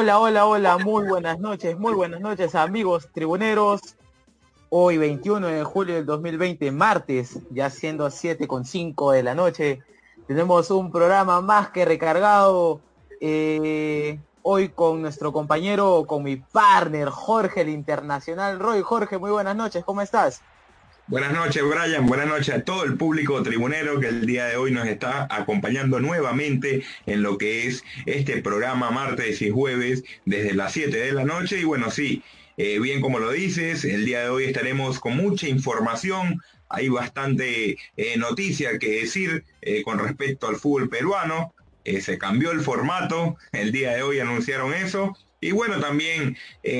Hola, hola, hola, muy buenas noches, muy buenas noches amigos tribuneros. Hoy 21 de julio del 2020, martes, ya siendo 7 con 5 de la noche, tenemos un programa más que recargado eh, hoy con nuestro compañero, con mi partner Jorge, el internacional Roy. Jorge, muy buenas noches, ¿cómo estás? Buenas noches, Brian. Buenas noches a todo el público tribunero que el día de hoy nos está acompañando nuevamente en lo que es este programa martes y jueves desde las 7 de la noche. Y bueno, sí, eh, bien como lo dices, el día de hoy estaremos con mucha información. Hay bastante eh, noticia que decir eh, con respecto al fútbol peruano. se cambió el formato, el día de hoy anunciaron eso. Y bueno, también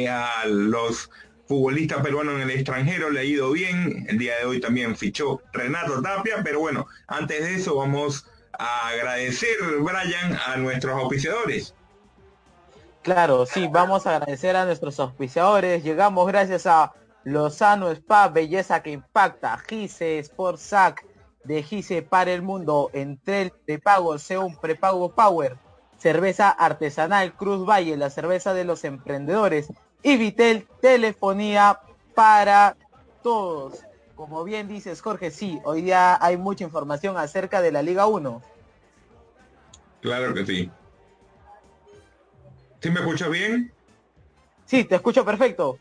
a los futbolista peruano en el extranjero, le ha ido bien. El día de hoy también fichó Renato Tapia, pero bueno, antes de eso vamos a agradecer, Brian, a nuestros auspiciadores. Claro, sí, vamos a agradecer a nuestros auspiciadores. Llegamos gracias a Lozano Spa, belleza que impacta, Gise Sport Sac, de Gise para el mundo, entre de pago, un prepago Power, cerveza artesanal Cruz Valle, la cerveza de los emprendedores, y Vitel Telefonía para todos. Como bien dices, Jorge, sí, hoy día hay mucha información acerca de la Liga 1. Claro que sí. ¿Sí me escuchas bien? Sí, te escucho perfecto.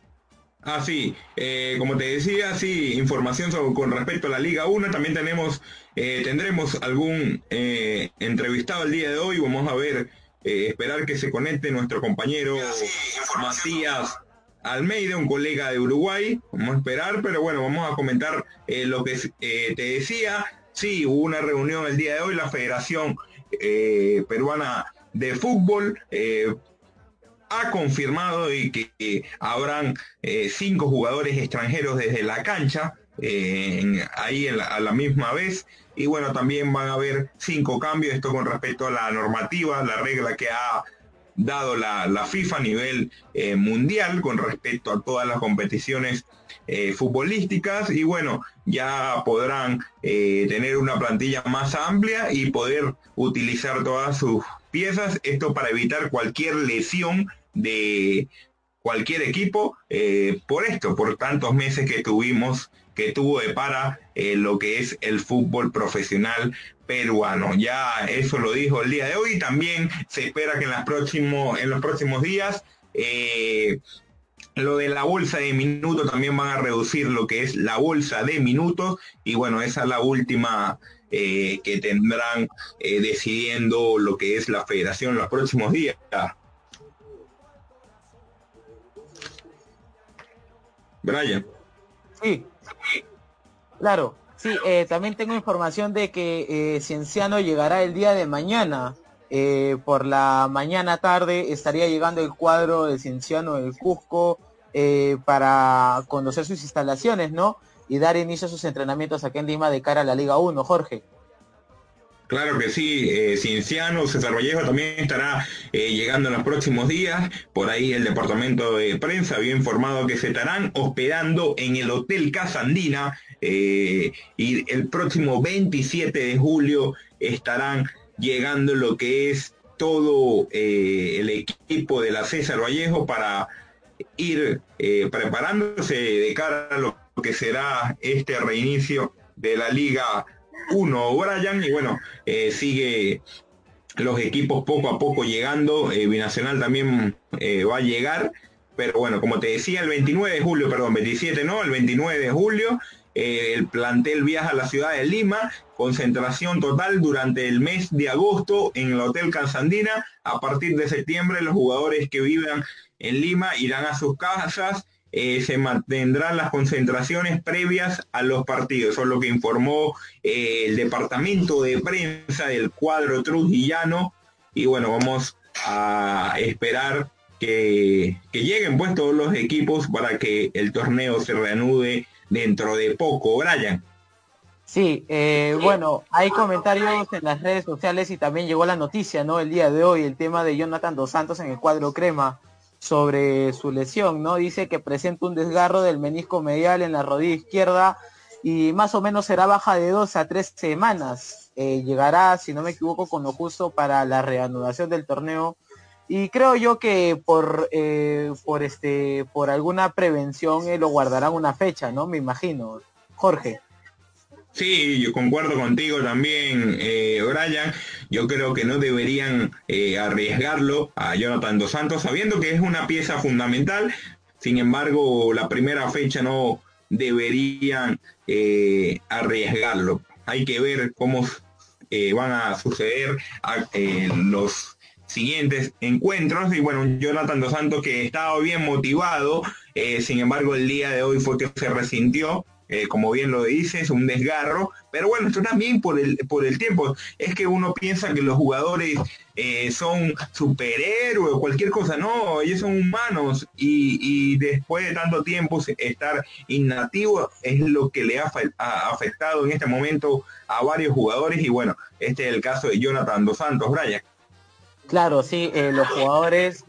Ah, sí, eh, como te decía, sí, información con respecto a la Liga 1. También tenemos, eh, tendremos algún eh, entrevistado el día de hoy. Vamos a ver eh, esperar que se conecte nuestro compañero Matías Almeida, un colega de Uruguay. Vamos a esperar, pero bueno, vamos a comentar eh, lo que eh, te decía. Sí, hubo una reunión el día de hoy, la Federación Peruana de Fútbol ha confirmado y que habrán cinco jugadores extranjeros desde la cancha, ahí a la misma vez y bueno, también van a haber cinco cambios, esto con respecto a la normativa, la regla que ha dado la, FIFA a nivel eh, mundial con respecto a todas las competiciones eh, futbolísticas. Y bueno, ya podrán eh, tener una plantilla más amplia y poder utilizar todas sus piezas, esto para evitar cualquier lesión de cualquier equipo por esto, por tantos meses que tuvimos que tuvo de para eh, lo que es el fútbol profesional peruano. Ya eso lo dijo el día de hoy. También se espera que en, próximos, en los próximos días eh, lo de la bolsa de minutos también van a reducir lo que es la bolsa de minutos y bueno, esa es la última eh, que tendrán decidiendo lo que es la federación los próximos días. Brian. Claro, sí, eh, también tengo información de que eh, Cienciano llegará el día de mañana. Eh, por la mañana tarde estaría llegando el cuadro de Cienciano del Cusco para conocer sus instalaciones, ¿no? Y dar inicio a sus entrenamientos aquí en Lima de cara a la Liga 1, Jorge. Claro que sí, eh, Cienciano, César Vallejo también estará eh, llegando en los próximos días. Por ahí el departamento de prensa había informado que se estarán hospedando en el Hotel Casa Andina eh, y el próximo 27 de julio estarán llegando lo que es todo el equipo de la César Vallejo para ir preparándose de cara a lo que será este reinicio de la Liga uno. Brian, y bueno, eh, sigue los equipos poco a poco llegando, eh, Binacional también eh, va a llegar, pero bueno, como te decía, el 29 de julio, perdón, 27 no, el 29 de julio, el plantel viaja a la ciudad de Lima, concentración total durante el mes de agosto en el Hotel Cansandina, a partir de septiembre los jugadores que vivan en Lima irán a sus casas eh, se mantendrán las concentraciones previas a los partidos. Eso es lo que informó eh, el departamento de prensa del cuadro trujillano. Y bueno, vamos a esperar que, lleguen pues todos los equipos para que el torneo se reanude dentro de poco, Brian. Sí, eh, bueno, hay comentarios en las redes sociales y también llegó la noticia, ¿no? El día de hoy, el tema de Jonathan Dos Santos en el cuadro crema sobre su lesión, ¿no? Dice que presenta un desgarro del menisco medial en la rodilla izquierda y más o menos será baja de dos a tres semanas. Eh, llegará, si no me equivoco, con lo justo para la reanudación del torneo y creo yo que por eh, por este por alguna prevención lo guardarán una fecha, ¿no? Me imagino, Jorge. Sí, yo concuerdo contigo también, eh, Brian. Yo creo que no deberían eh, arriesgarlo a Jonathan Dos Santos, sabiendo que es una pieza fundamental. Sin embargo, la primera fecha no deberían eh, arriesgarlo. Hay que ver cómo van a suceder los siguientes encuentros. Y bueno, Jonathan Dos Santos que estaba bien motivado, sin embargo el día de hoy fue que se resintió eh, como bien lo dices, un desgarro, pero bueno, esto también por el, por el tiempo, es que uno piensa que los jugadores eh, son superhéroes cualquier cosa, no, ellos son humanos. Y, después de tanto tiempo estar inactivo es lo que le ha, afectado en este momento a varios jugadores. Y bueno, este es el caso de Jonathan Dos Santos, Brian. Claro, sí, eh, los jugadores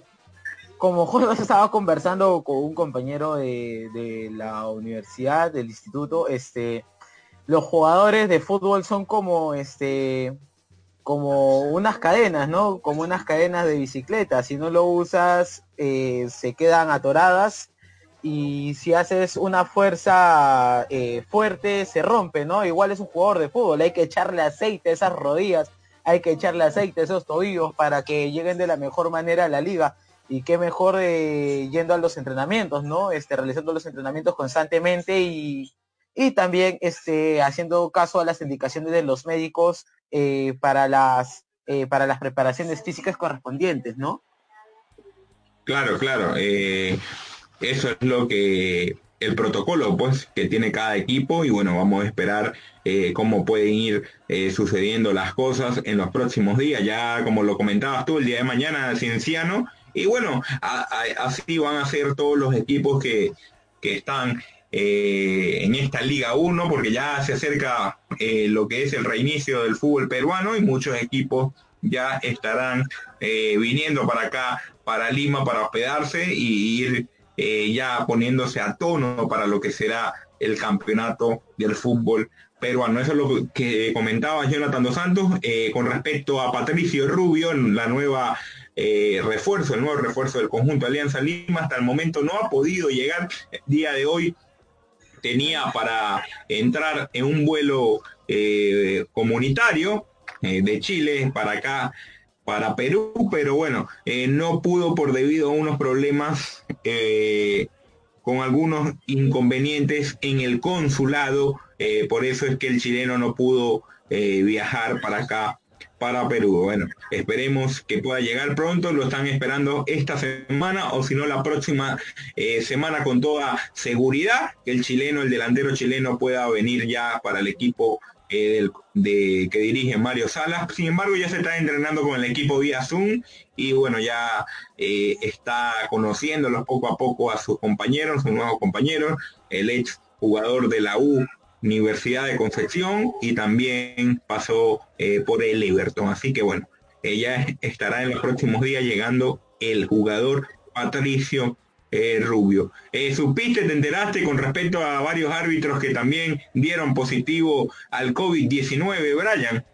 como Jorge estaba conversando con un compañero de, la universidad, del instituto, este, los jugadores de fútbol son como, este, como unas cadenas, ¿no? Como unas cadenas de bicicleta. Si no lo usas, eh, se quedan atoradas y si haces una fuerza eh, fuerte, se rompe, ¿no? Igual es un jugador de fútbol, hay que echarle aceite a esas rodillas, hay que echarle aceite a esos tobillos para que lleguen de la mejor manera a la liga y qué mejor eh, yendo a los entrenamientos, ¿no? Este, realizando los entrenamientos constantemente y, también este, haciendo caso a las indicaciones de los médicos eh, para, las, eh, para las preparaciones físicas correspondientes, ¿no? Claro, claro. eso es lo que el protocolo pues que tiene cada equipo y bueno vamos a esperar cómo pueden ir sucediendo las cosas en los próximos días. Ya como lo comentabas tú el día de mañana Cienciano y bueno, así van a ser todos los equipos que, están eh, en esta Liga 1, porque ya se acerca eh, lo que es el reinicio del fútbol peruano y muchos equipos ya estarán eh, viniendo para acá, para Lima, para hospedarse y ir ya poniéndose a tono para lo que será el campeonato del fútbol peruano. Eso es lo que comentaba Jonathan Dos Santos con respecto a Patricio Rubio, la nueva eh, refuerzo, el nuevo refuerzo del conjunto Alianza Lima, hasta el momento no ha podido llegar. El día de hoy tenía para entrar en un vuelo eh, comunitario eh, de Chile para acá, para Perú, pero bueno, no pudo por debido a unos problemas con algunos inconvenientes en el consulado, por eso es que el chileno no pudo viajar para acá para Perú. Bueno, esperemos que pueda llegar pronto, lo están esperando esta semana o si no la próxima eh, semana con toda seguridad, que el chileno, el delantero chileno pueda venir ya para el equipo de, que dirige Mario Salas. Sin embargo, ya se está entrenando con el equipo vía Zoom y bueno, ya eh, está conociéndolos poco a poco a sus compañeros, sus nuevos compañeros, el ex jugador de la U, Universidad de Concepción y también pasó eh, por el Everton. Así que bueno, ella estará en los próximos días llegando el jugador Patricio eh, Rubio. Eh, ¿Supiste, te enteraste con respecto a varios árbitros que también dieron positivo al COVID-19, Brian?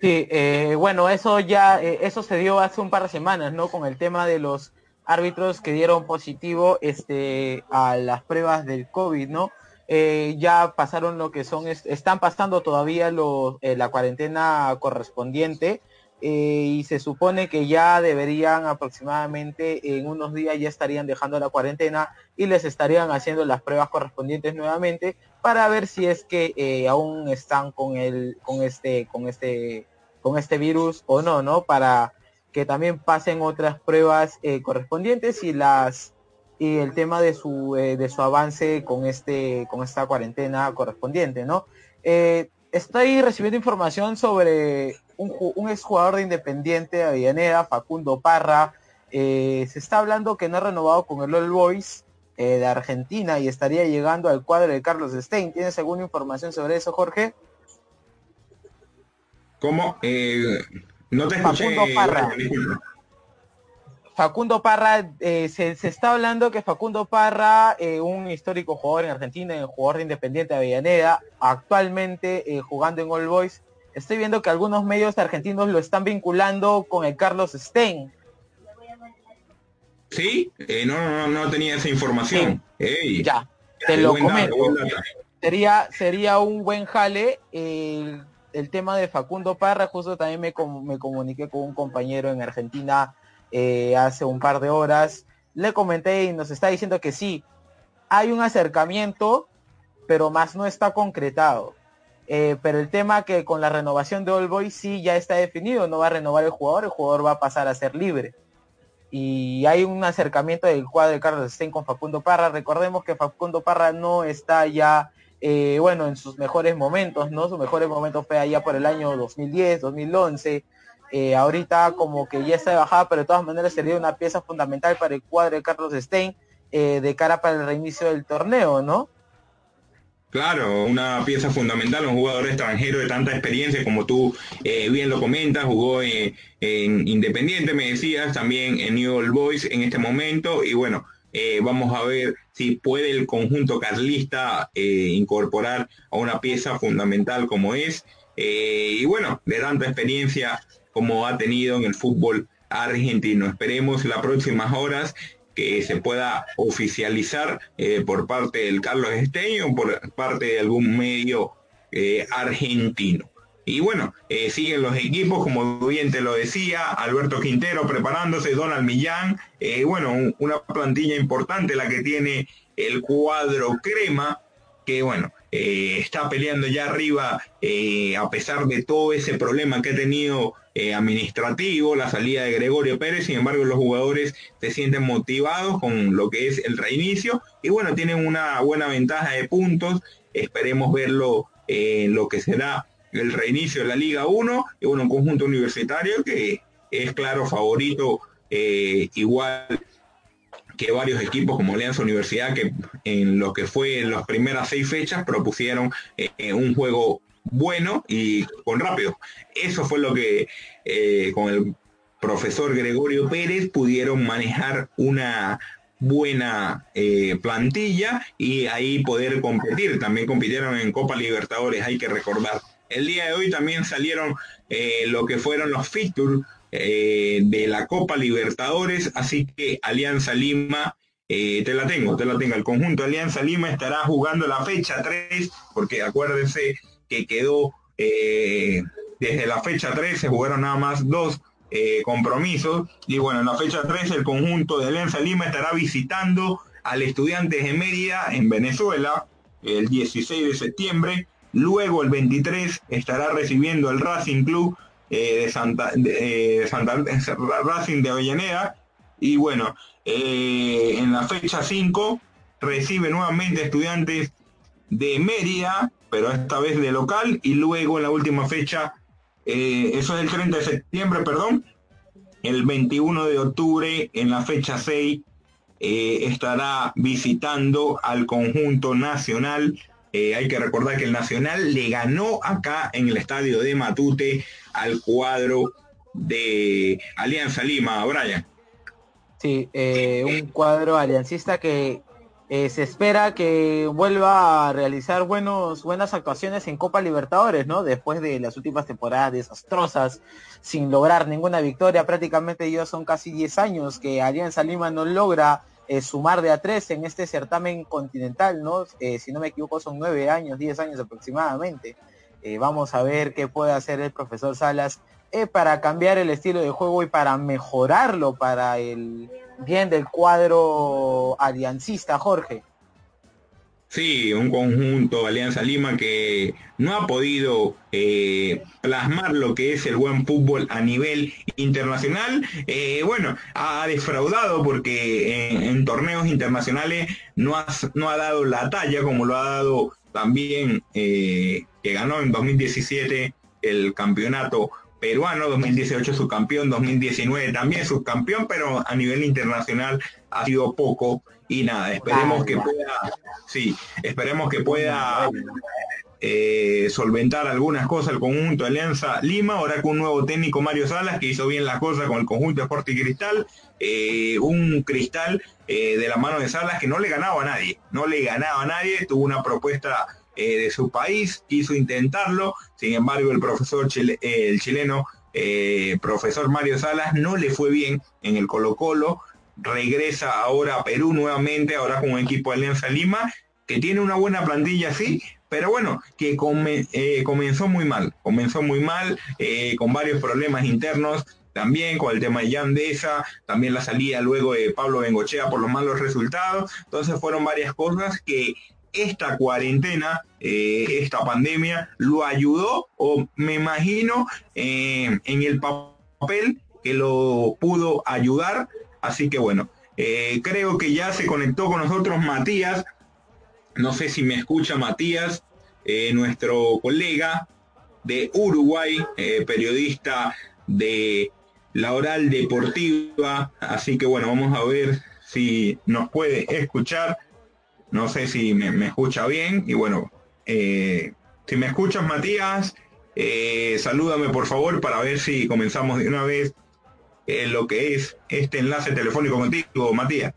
Sí, bueno, eso ya, eso se dio hace un par de semanas, ¿no? Con el tema de los árbitros que dieron positivo este, a las pruebas del COVID, ¿no? Eh, ya pasaron lo que son, están pasando todavía eh, la cuarentena correspondiente eh, y se supone que ya deberían aproximadamente en unos días ya estarían dejando la cuarentena y les estarían haciendo las pruebas correspondientes nuevamente para ver si es que aún están con el, con este, con este, con este virus o no, ¿no? Para que también pasen otras pruebas correspondientes y las y el tema de su, eh, de su avance con, este, con esta cuarentena correspondiente, ¿no? Eh, estoy recibiendo información sobre un, un exjugador de Independiente de Avellaneda, Facundo Parra. Eh, se está hablando que no ha renovado con el All Boys de Argentina y estaría llegando al cuadro de Carlos Stein. ¿Tienes alguna información sobre eso, Jorge? ¿Cómo? no te escuché. Facundo Parra. Facundo Parra, eh, se, está hablando que Facundo Parra, eh, un histórico jugador en Argentina, un jugador de Independiente de Avellaneda, actualmente eh, jugando en All Boys, estoy viendo que algunos medios argentinos lo están vinculando con el Carlos Stein. Sí, eh, no, no, no tenía esa información. ya, te lo comento. Sería, sería un buen jale el, tema de Facundo Parra, justo también me, me comuniqué con un compañero en Argentina eh, hace un par de horas. Le comenté y nos está diciendo que sí, hay un acercamiento, pero más no está concretado. Eh, pero el tema que con la renovación de All Boys sí ya está definido, no va a renovar el jugador, el jugador va a pasar a ser libre. Y hay un acercamiento del cuadro de Carlos Stein con Facundo Parra. Recordemos que Facundo Parra no está ya, eh, bueno, en sus mejores momentos, ¿no? Su mejores momentos fue allá por el año 2010, 2011. Eh, ahorita como que ya está de bajada, pero de todas maneras sería una pieza fundamental para el cuadro de Carlos Stein de cara para el reinicio del torneo, ¿no? Claro, una pieza fundamental, un jugador extranjero de tanta experiencia como tú eh, bien lo comentas, jugó en, Independiente, me decías, también en New Old Boys en este momento y bueno, eh, vamos a ver si puede el conjunto carlista eh, incorporar a una pieza fundamental como es y bueno, de tanta experiencia como ha tenido en el fútbol argentino. Esperemos las próximas horas se pueda oficializar eh, por parte del Carlos Esteño por parte de algún medio eh, argentino. Y bueno, eh, siguen los equipos, como bien te lo decía, Alberto Quintero preparándose, Donald Millán, bueno, una plantilla importante la que tiene el cuadro crema, que bueno, está peleando ya arriba a pesar de todo ese problema que ha tenido eh, administrativo, la salida de Gregorio Pérez, sin embargo los jugadores se sienten motivados con lo que es el reinicio y bueno, tienen una buena ventaja de puntos, esperemos verlo en lo que será el reinicio de la Liga 1 y bueno, un conjunto universitario que es claro favorito eh, igual que varios equipos como Alianza Universidad que en lo que fue en las primeras seis fechas propusieron eh, un juego bueno y con rápido. Eso fue lo que eh, con el profesor Gregorio Pérez pudieron manejar una buena eh, plantilla y ahí poder competir. También compitieron en Copa Libertadores, hay que recordar. El día de hoy también salieron eh, lo que fueron los fixtures de la Copa Libertadores, así que Alianza Lima te la tengo, te la tengo. El conjunto Alianza Lima estará jugando la fecha 3, porque acuérdense que quedó eh, desde la fecha 3, se jugaron nada más dos eh, compromisos. Y bueno, en la fecha 3 el conjunto de Alianza Lima estará visitando al Estudiantes de Mérida en Venezuela el 16 de septiembre. Luego el 23 estará recibiendo el Racing Club eh, de Santa, de, Santa Racing de Avellaneda. Y bueno, en la fecha 5 recibe nuevamente estudiantes de Mérida pero esta vez de local y luego en la última fecha, eh, eso es el 30 de septiembre, perdón, el 21 de octubre en la fecha 6 eh, estará visitando al conjunto nacional. Eh, hay que recordar que el Nacional le ganó acá en el estadio de Matute al cuadro de Alianza Lima, Brian. Sí, un cuadro aliancista que eh, se espera que vuelva a realizar buenos, buenas actuaciones en Copa Libertadores, ¿no? Después de las últimas temporadas desastrosas, sin lograr ninguna victoria, prácticamente ya son casi 10 años que Alianza Lima no logra eh, sumar de a tres en este certamen continental, ¿no? Eh, si no me equivoco son 9 años, 10 años aproximadamente. vamos a ver qué puede hacer el profesor Salas para cambiar el estilo de juego y para mejorarlo para el bien del cuadro aliancista, Jorge. Sí, un conjunto Alianza Lima que no ha podido eh, plasmar lo que es el buen fútbol a nivel internacional. Eh, bueno, ha defraudado porque en, torneos internacionales no ha, no ha, dado la talla como lo ha dado también eh, que ganó en 2017 el campeonato peruano, 2018 subcampeón, 2019 también subcampeón, pero a nivel internacional ha sido poco y nada, esperemos que pueda, sí, esperemos que pueda eh, solventar algunas cosas el conjunto Alianza Lima, ahora con un nuevo técnico Mario Salas que hizo bien las cosas con el conjunto Sport y Cristal, eh, un cristal eh, de la mano de Salas que no le ganaba a nadie, no le ganaba a nadie, tuvo una propuesta eh, de su país, quiso intentarlo, sin embargo el profesor el chileno, eh, profesor Mario Salas, no le fue bien en el Colo Colo, regresa ahora a Perú nuevamente, ahora con un equipo de Alianza Lima, que tiene una buena plantilla, sí, pero bueno, que eh, comenzó muy mal, comenzó muy mal, eh, con varios problemas internos, también con el tema de Yandesa, también la salida luego de Pablo Bengochea por los malos resultados, entonces fueron varias cosas que esta cuarentena, eh, esta pandemia, lo ayudó o me imagino en el papel que lo pudo ayudar. Así que bueno, creo que ya se conectó con nosotros Matías. No sé si me escucha Matías, eh, nuestro colega de Uruguay, eh, periodista de la oral deportiva. Así que bueno, vamos a ver si nos puede escuchar. No sé si me, escucha bien. Y bueno, eh, si me escuchas, Matías, salúdame por favor para ver si comenzamos de una vez lo que es este enlace telefónico contigo, Matías.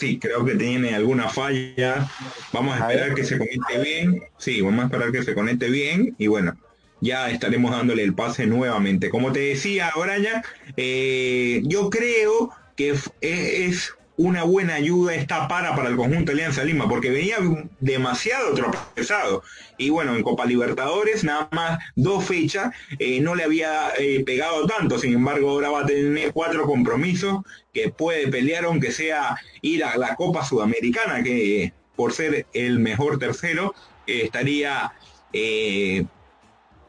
Sí, creo que tiene alguna falla. Vamos a esperar que se conecte bien. Sí, vamos a esperar que se conecte bien y bueno, ya estaremos dándole el pase nuevamente. Como te decía, Brian, eh, yo creo que es una buena ayuda esta para para el conjunto Alianza Lima, porque venía demasiado tropezado. Y bueno, en Copa Libertadores nada más dos fechas, eh, no le había eh, pegado tanto, sin embargo ahora va a tener cuatro compromisos que puede pelear aunque sea ir a la Copa Sudamericana, que por ser el mejor tercero eh, estaría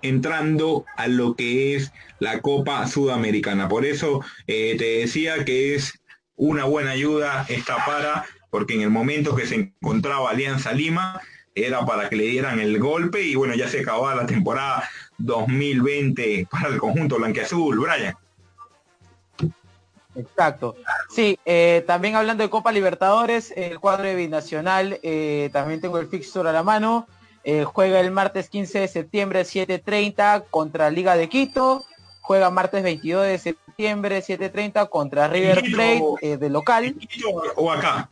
entrando a lo que es la Copa Sudamericana. Por eso te decía que es una buena ayuda esta para, porque en el momento que se encontraba Alianza Lima, era para que le dieran el golpe y bueno, ya se acababa la temporada 2020 para el conjunto blanqueazul, Brian. Exacto. Sí, eh, también hablando de Copa Libertadores, el cuadro de Binacional, eh, también tengo el fixture a la mano, eh, juega el martes 15 de septiembre 7.30 contra Liga de Quito, juega martes 22 de septiembre 7.30 contra River Plate eh, de local. ¿O acá?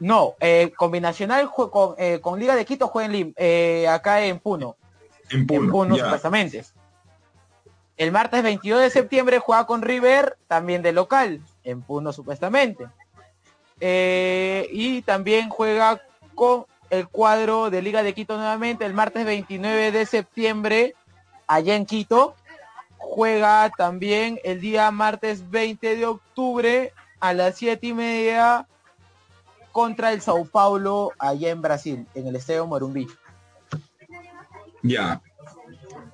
No, eh, combinacional con, eh, con, Liga de Quito juega en acá en Puno. En Puno, supuestamente. El martes 22 de septiembre juega con River, también de local, en Puno supuestamente. y también juega con el cuadro de Liga de Quito nuevamente el martes 29 de septiembre allá en Quito. Juega también el día martes 20 de octubre a las siete y media contra el Sao Paulo allá en Brasil, en el Estadio Morumbi. Ya.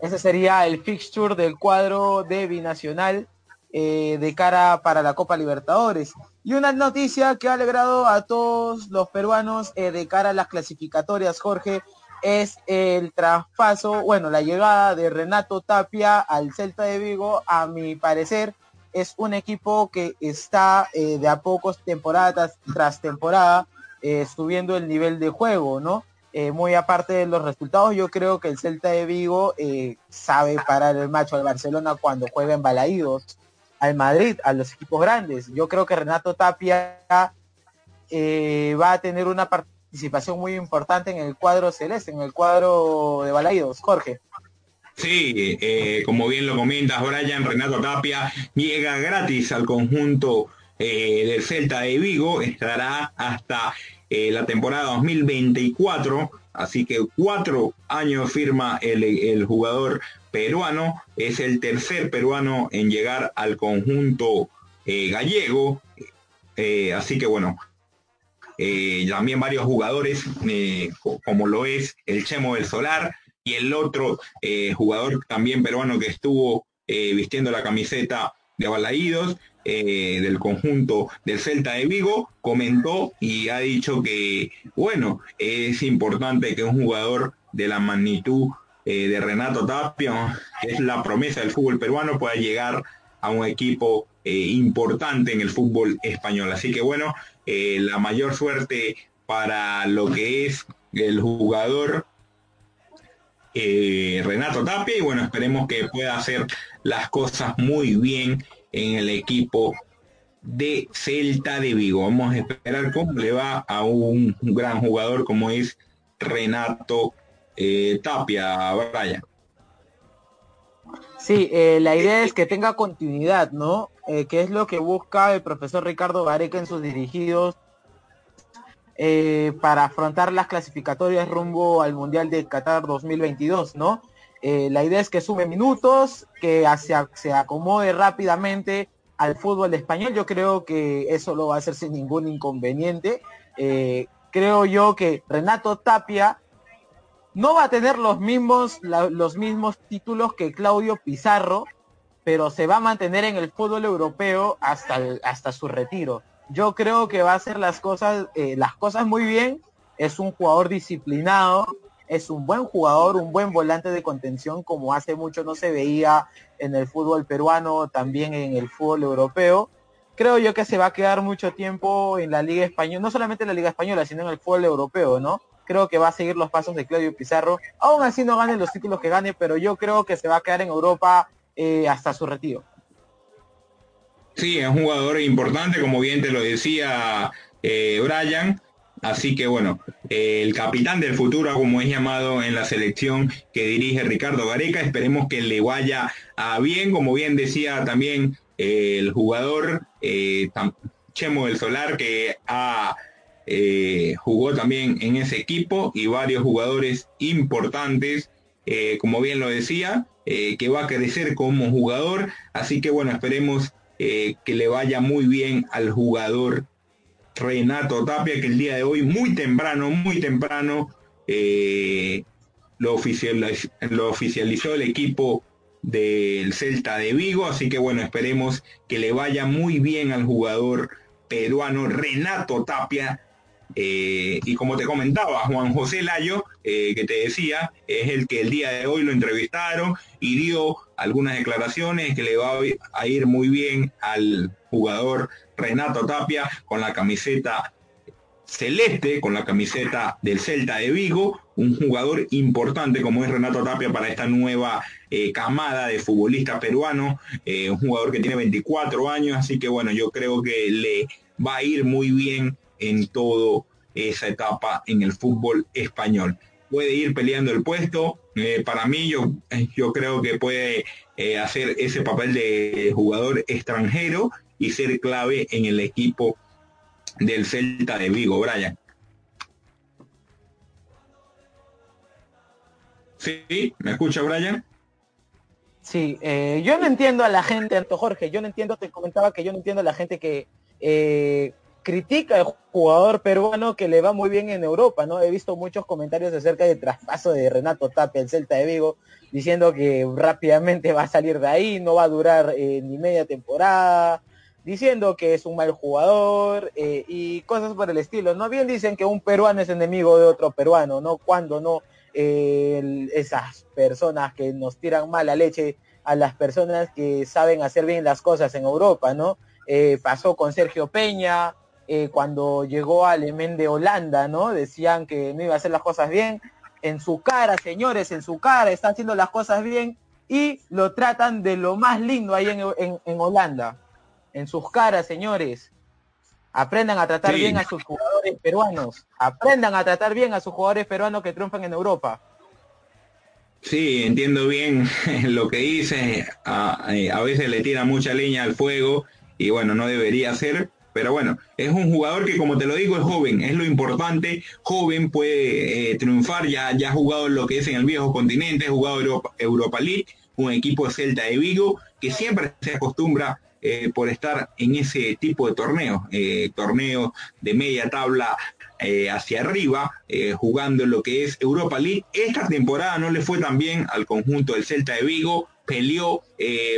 Ese sería el fixture del cuadro de Binacional eh, de cara para la Copa Libertadores. Y una noticia que ha alegrado a todos los peruanos eh, de cara a las clasificatorias, Jorge, es el traspaso, bueno, la llegada de Renato Tapia al Celta de Vigo, a mi parecer, es un equipo que está eh, de a pocos temporada tras, temporada eh, subiendo el nivel de juego, ¿no? Muy aparte de los resultados, yo creo que el Celta de Vigo sabe parar el macho al Barcelona cuando juega en balaídos, al Madrid, a los equipos grandes. Yo creo que Renato Tapia va a tener una participación muy importante en el cuadro celeste, en el cuadro de Balaidos. Jorge. Sí, eh, como bien lo comentas, Brian, Renato Tapia llega gratis al conjunto eh, del Celta de Vigo, estará hasta eh, la temporada 2024, así que cuatro años firma el, el, jugador peruano, es el tercer peruano en llegar al conjunto gallego, así que bueno, eh, también varios jugadores, eh, como lo es el Chemo del Solar y el otro eh, jugador también peruano que estuvo vistiendo la camiseta de Balaídos del conjunto del Celta de Vigo, comentó y ha dicho que, bueno, es importante que un jugador de la magnitud de Renato Tapia, que es la promesa del fútbol peruano, pueda llegar a un equipo importante en el fútbol español. Así que bueno, eh, la mayor suerte para lo que es el jugador eh, Renato Tapia y bueno, esperemos que pueda hacer las cosas muy bien en el equipo de Celta de Vigo. Vamos a esperar cómo le va a un gran jugador como es Renato eh, Tapia, Brian. Sí, eh, la idea es que tenga continuidad, ¿no? Eh, que es lo que busca el profesor Ricardo Gareca en sus dirigidos para afrontar las clasificatorias rumbo al Mundial de Qatar 2022, ¿no? La idea es que sume minutos, que se, acomode rápidamente al fútbol español. Yo creo que eso lo va a hacer sin ningún inconveniente. creo yo que Renato Tapia no va a tener los mismos, los mismos títulos que Claudio Pizarro, pero se va a mantener en el fútbol europeo hasta, hasta su retiro. Yo creo que va a hacer las cosas, eh, las cosas muy bien. Es un jugador disciplinado, es un buen jugador, un buen volante de contención, como hace mucho no se veía en el fútbol peruano, también en el fútbol europeo. Creo yo que se va a quedar mucho tiempo en la Liga Española, no solamente en la Liga Española, sino en el fútbol europeo, ¿no? creo que va a seguir los pasos de Claudio Pizarro. Aún así no gane los títulos que gane, pero yo creo que se va a quedar en Europa eh, hasta su retiro. Sí, es un jugador importante, como bien te lo decía eh, Brian. Así que bueno, el capitán del futuro, como es llamado en la selección que dirige Ricardo Gareca, esperemos que le vaya a bien, como bien decía también eh, el jugador Chemo del Solar, que eh, jugó también en ese equipo y varios jugadores importantes, eh, como bien lo decía, eh, que va a crecer como jugador. Así que bueno, esperemos que le vaya muy bien al jugador Renato Tapia, que el día de hoy, muy temprano, muy temprano, lo, lo oficializó el equipo del Celta de Vigo. Así que bueno, esperemos que le vaya muy bien al jugador peruano Renato Tapia, eh, y como te comentaba, Juan José Layo, eh, que te decía, es el que el día de hoy lo entrevistaron y dio algunas declaraciones que le va a ir muy bien al jugador Renato Tapia con la camiseta celeste, con la camiseta del Celta de Vigo, un jugador importante como es Renato Tapia para esta nueva eh, camada de futbolistas peruanos, un jugador que tiene 24 años, así que bueno, yo creo que le va a ir muy bien en toda esa etapa en el fútbol español. Puede ir peleando el puesto. Eh, para mí, yo, yo creo que puede eh, hacer ese papel de jugador extranjero y ser clave en el equipo del Celta de Vigo, Brian. ¿Sí? ¿Me escucha, Brian? Sí, eh, yo no entiendo a la gente, Anto Jorge, yo no entiendo, te comentaba que yo no entiendo a la gente que critica al jugador peruano que le va muy bien en Europa, ¿no? He visto muchos comentarios acerca del traspaso de Renato Tapia el Celta de Vigo, diciendo que rápidamente va a salir de ahí, no va a durar eh, ni media temporada, diciendo que es un mal jugador eh, y cosas por el estilo. No bien dicen que un peruano es enemigo de otro peruano, ¿no? Cuando no eh, esas personas que nos tiran mala leche a las personas que saben hacer bien las cosas en Europa, ¿no? pasó con Sergio Peña, eh, cuando llegó al Emen de Holanda, ¿no? Decían que no iba a hacer las cosas bien. En su cara, señores, en su cara están haciendo las cosas bien y lo tratan de lo más lindo ahí en, Holanda. En sus caras, señores. Aprendan a tratar bien a sus jugadores peruanos. Aprendan a tratar bien a sus jugadores peruanos que triunfan en Europa. Sí, entiendo bien lo que dice. A, a, veces le tira mucha leña al fuego y bueno, no debería ser. Pero bueno, es un jugador que como te lo digo es joven, es lo importante, joven, puede eh, triunfar, ya, ya ha jugado lo que es en el viejo continente, ha jugado Europa, League, un equipo Celta de Vigo, que siempre se acostumbra eh, por estar en ese tipo de torneos, eh, torneos de media tabla hacia arriba, jugando lo que es Europa League. Esta temporada no le fue tan bien al conjunto del Celta de Vigo, peleó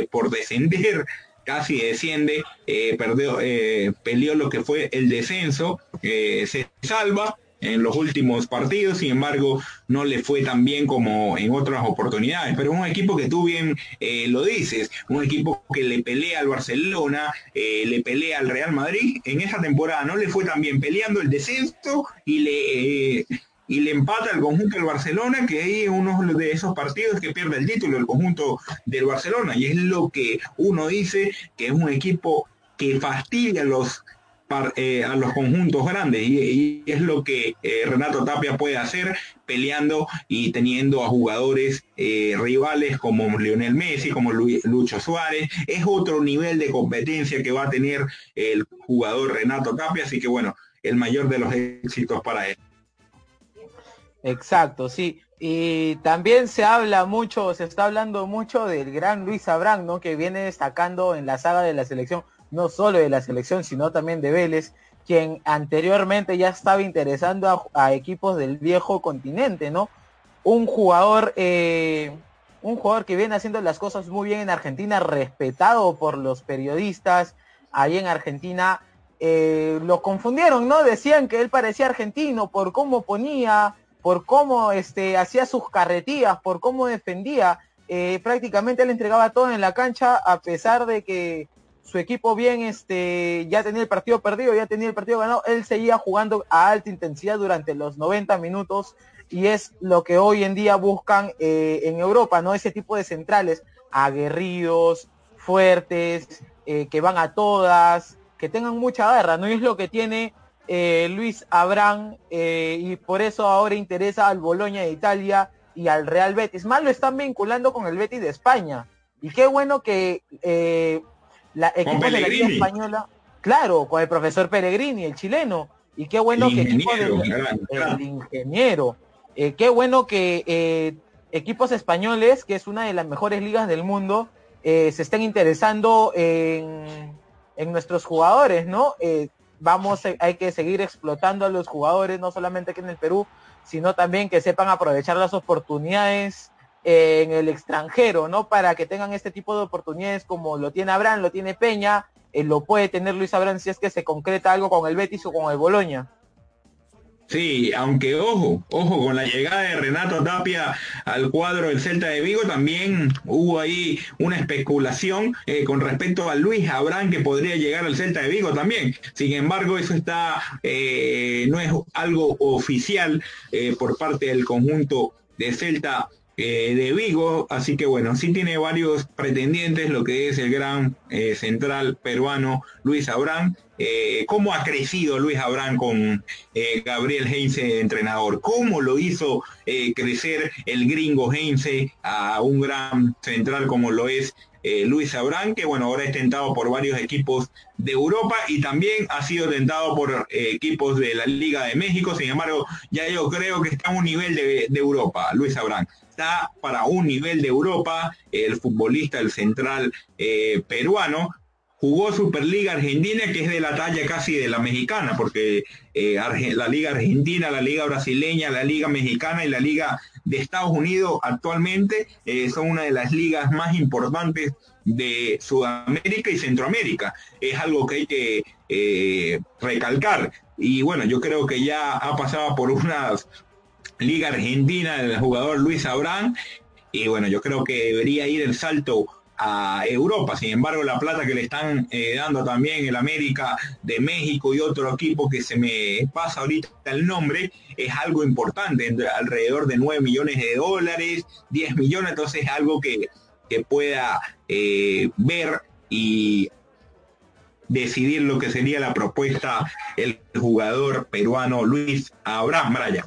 por descender casi desciende, eh, perdió, eh, peleó lo que fue el descenso, eh, se salva en los últimos partidos, sin embargo no le fue tan bien como en otras oportunidades, pero es un equipo que tú bien lo dices, un equipo que le pelea al Barcelona, le pelea al Real Madrid, en esa temporada no le fue tan bien peleando el descenso y le y le empata el conjunto del Barcelona, que ahí es uno de esos partidos que pierde el título, el conjunto del Barcelona. Y es lo que uno dice que es un equipo que fastidia los eh, a los conjuntos grandes y, es lo que eh, Renato Tapia puede hacer peleando y teniendo a jugadores eh, rivales como Lionel Messi, como Lucho Suárez. Es otro nivel de competencia que va a tener el jugador Renato Tapia, así que bueno, el mayor de los éxitos para él. Exacto, sí. Y también se habla mucho, se está hablando mucho del gran Luis Abrán, ¿no? Que viene destacando en la saga de la selección no solo de la selección, sino también de Vélez, quien anteriormente ya estaba interesando a, equipos del viejo continente, ¿no? Un jugador, eh, un jugador que viene haciendo las cosas muy bien en Argentina, respetado por los periodistas ahí en Argentina. Eh, lo confundieron, ¿no? Decían que él parecía argentino por cómo ponía, por cómo este, hacía sus carretillas, por cómo defendía. Eh, prácticamente él entregaba todo en la cancha a pesar de que su equipo bien este, ya tenía el partido perdido, ya tenía el partido ganado, él seguía jugando a alta intensidad durante los 90 minutos y es lo que hoy en día buscan eh, en Europa, ¿no? Ese tipo de centrales aguerridos, fuertes, eh, que van a todas, que tengan mucha garra, ¿no? es lo que tiene eh, Luis Abrán y por eso ahora interesa al Boloña de Italia y al Real Betis. Más lo están vinculando con el Betis de España. Y qué bueno que la equipo de la Liga Española, claro, con el profesor Pellegrini, el chileno, y qué bueno que equipo el ingeniero, eh, qué bueno que eh, equipos españoles, que es una de las mejores ligas del mundo, eh, se estén interesando en, en nuestros jugadores, ¿no? Vamos, hay que seguir explotando a los jugadores, no solamente aquí en el Perú, sino también que sepan aprovechar las oportunidades en el extranjero, ¿no? Para que tengan este tipo de oportunidades como lo tiene Abraham, lo tiene Peña, eh, lo puede tener Luis Abraham si es que se concreta algo con el Betis o con el Boloña. Sí, aunque ojo, ojo, con la llegada de Renato Tapia al cuadro del Celta de Vigo, también hubo ahí una especulación eh, con respecto a Luis Abraham que podría llegar al Celta de Vigo también. Sin embargo, eso está, eh, no es algo oficial por parte del conjunto de Celta eh, de Vigo, así que bueno, sí tiene varios pretendientes, lo que es el gran eh, central peruano Luis Abrán. Eh, ¿Cómo ha crecido Luis Abrán con Gabriel Heinze entrenador? ¿Cómo lo hizo crecer el gringo Heinze a un gran central como lo es Luis Abrán, que bueno, ahora es tentado por varios equipos de Europa y también ha sido tentado por equipos de la Liga de México, sin embargo, ya yo creo que está a un nivel de, de Europa, Luis Abrán está para un nivel de Europa, el futbolista, el central eh, peruano, jugó Superliga Argentina, que es de la talla casi de la mexicana, porque eh, la Liga Argentina, la Liga Brasileña, la Liga Mexicana y la Liga de Estados Unidos actualmente eh, son una de las ligas más importantes de Sudamérica y Centroamérica. Es algo que hay que recalcar. Y bueno, yo creo que ya ha pasado por unas Liga Argentina del jugador Luis Abrán. Y bueno, yo creo que debería ir el salto a Europa. Sin embargo, la plata que le están eh, dando también el América de México y otro equipo que se me pasa ahorita el nombre, es algo importante, alrededor de 9 millones de dólares, 10 millones, entonces es algo que, que pueda eh, ver y decidir lo que sería la propuesta el jugador peruano Luis Abraham Bryan.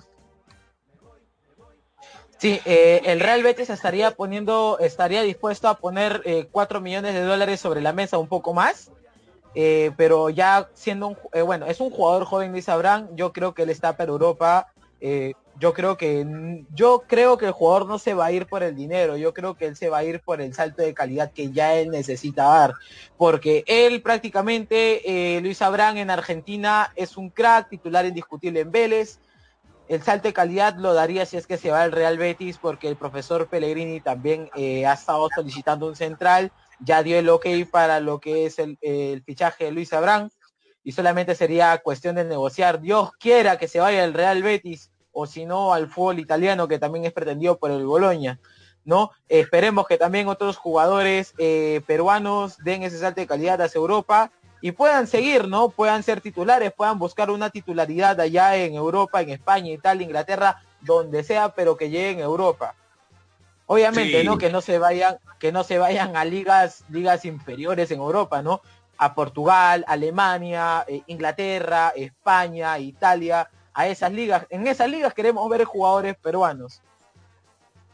Sí, eh, el Real Betis estaría poniendo, estaría dispuesto a poner eh, 4 millones de dólares sobre la mesa, un poco más, eh, pero ya siendo un, eh, bueno, es un jugador joven, Luis Abraham, yo creo que él está para Europa, yo creo que, yo creo que el jugador no se va a ir por el dinero, yo creo que él se va a ir por el salto de calidad que ya él necesita dar, porque él prácticamente, Luis Abraham en Argentina es un crack, titular indiscutible en Vélez, el salto de calidad lo daría si es que se va al Real Betis, porque el profesor Pellegrini también eh, ha estado solicitando un central, ya dio el ok para lo que es el, fichaje de Luis Abrán, y solamente sería cuestión de negociar. Dios quiera que se vaya al Real Betis, o si no al fútbol italiano, que también es pretendido por el Boloña. ¿no? esperemos que también otros jugadores eh, peruanos den ese salto de calidad hacia Europa y puedan seguir, ¿no? Puedan ser titulares, puedan buscar una titularidad allá en Europa, en España, Italia, Inglaterra, donde sea, pero que lleguen a Europa. Obviamente, ¿no? Que no se vayan, que no se vayan a ligas, ligas inferiores en Europa, ¿no? a Portugal, Alemania, eh, Inglaterra, España, Italia, a esas ligas. En esas ligas queremos ver jugadores peruanos.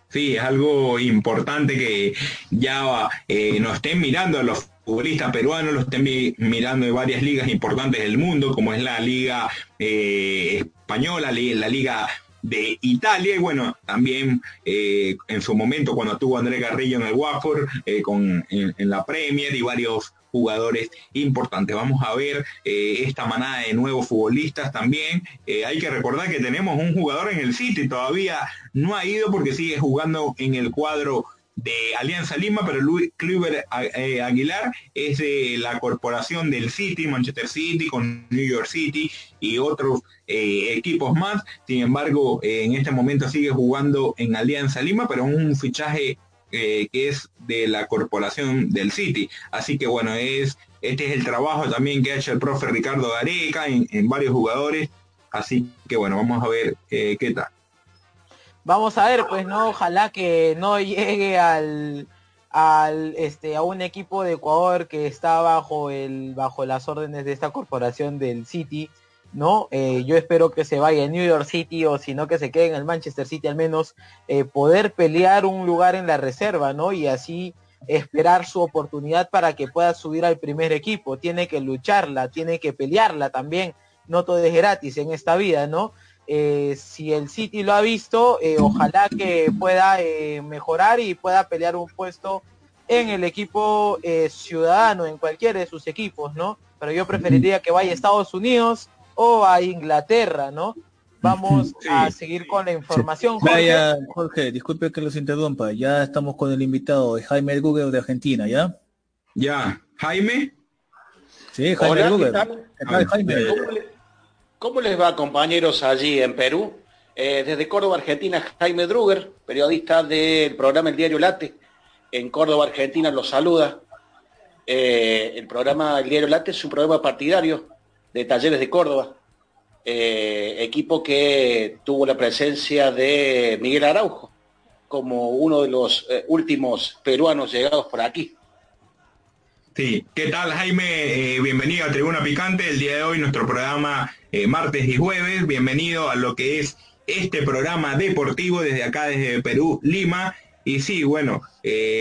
Sí, es algo importante que ya eh, nos estén mirando a los futbolistas peruanos, los estén mirando de varias ligas importantes del mundo, como es la Liga eh, Española, la Liga de Italia y bueno, también eh, en su momento cuando tuvo André Carrillo en el Watford, con, en, la Premier y varios jugadores importantes. Vamos a ver eh, esta manada de nuevos futbolistas también. Eh, hay que recordar que tenemos un jugador en el City, todavía no ha ido porque sigue jugando en el cuadro de Alianza Lima, pero Luis Kluber eh, Aguilar es de la corporación del City, Manchester City, con New York City y otros equipos más. Sin embargo, en este momento sigue jugando en Alianza Lima, pero un fichaje que es de la corporación del City. Así que bueno, es este es el trabajo también que ha hecho el profe Ricardo Gareca en, varios jugadores. Así que bueno, vamos a ver eh, qué tal. Vamos a ver, pues no, ojalá que no llegue al, al este a un equipo de Ecuador que está bajo el bajo las órdenes de esta corporación del City ¿no? Eh, yo espero que se vaya a New York City o si no que se quede en el Manchester City al menos eh, poder pelear un lugar en la reserva, ¿no? Y así esperar su oportunidad para que pueda subir al primer equipo. Tiene que lucharla, tiene que pelearla también. No todo es gratis en esta vida, ¿no? Eh, si el City lo ha visto, ojalá que pueda mejorar y pueda pelear un puesto en el equipo ciudadano, en cualquiera de sus equipos, ¿no? Pero yo preferiría que vaya a Estados Unidos, o a Inglaterra, ¿no? Vamos a seguir con la información. Jorge. Jorge, disculpe que los interrumpa. Ya estamos con el invitado Jaime Google de Argentina, ¿ya? Ya. ¿Jaime? Sí, Jaime Google. ¿Cómo, les va, compañeros, allí en Perú? Eh, desde Córdoba, Argentina, Jaime Druger, periodista del programa El Diario Late, en Córdoba, Argentina, los saluda. Eh, el programa El Diario Late es un programa partidario de Talleres de Córdoba, eh, equipo que tuvo la presencia de Miguel Araujo como uno de los últimos peruanos llegados por aquí. Sí, ¿qué tal Jaime? Eh, bienvenido a Tribuna Picante, el día de hoy nuestro programa martes y jueves, bienvenido a lo que es este programa deportivo desde acá, desde Perú, Lima. Y sí, bueno,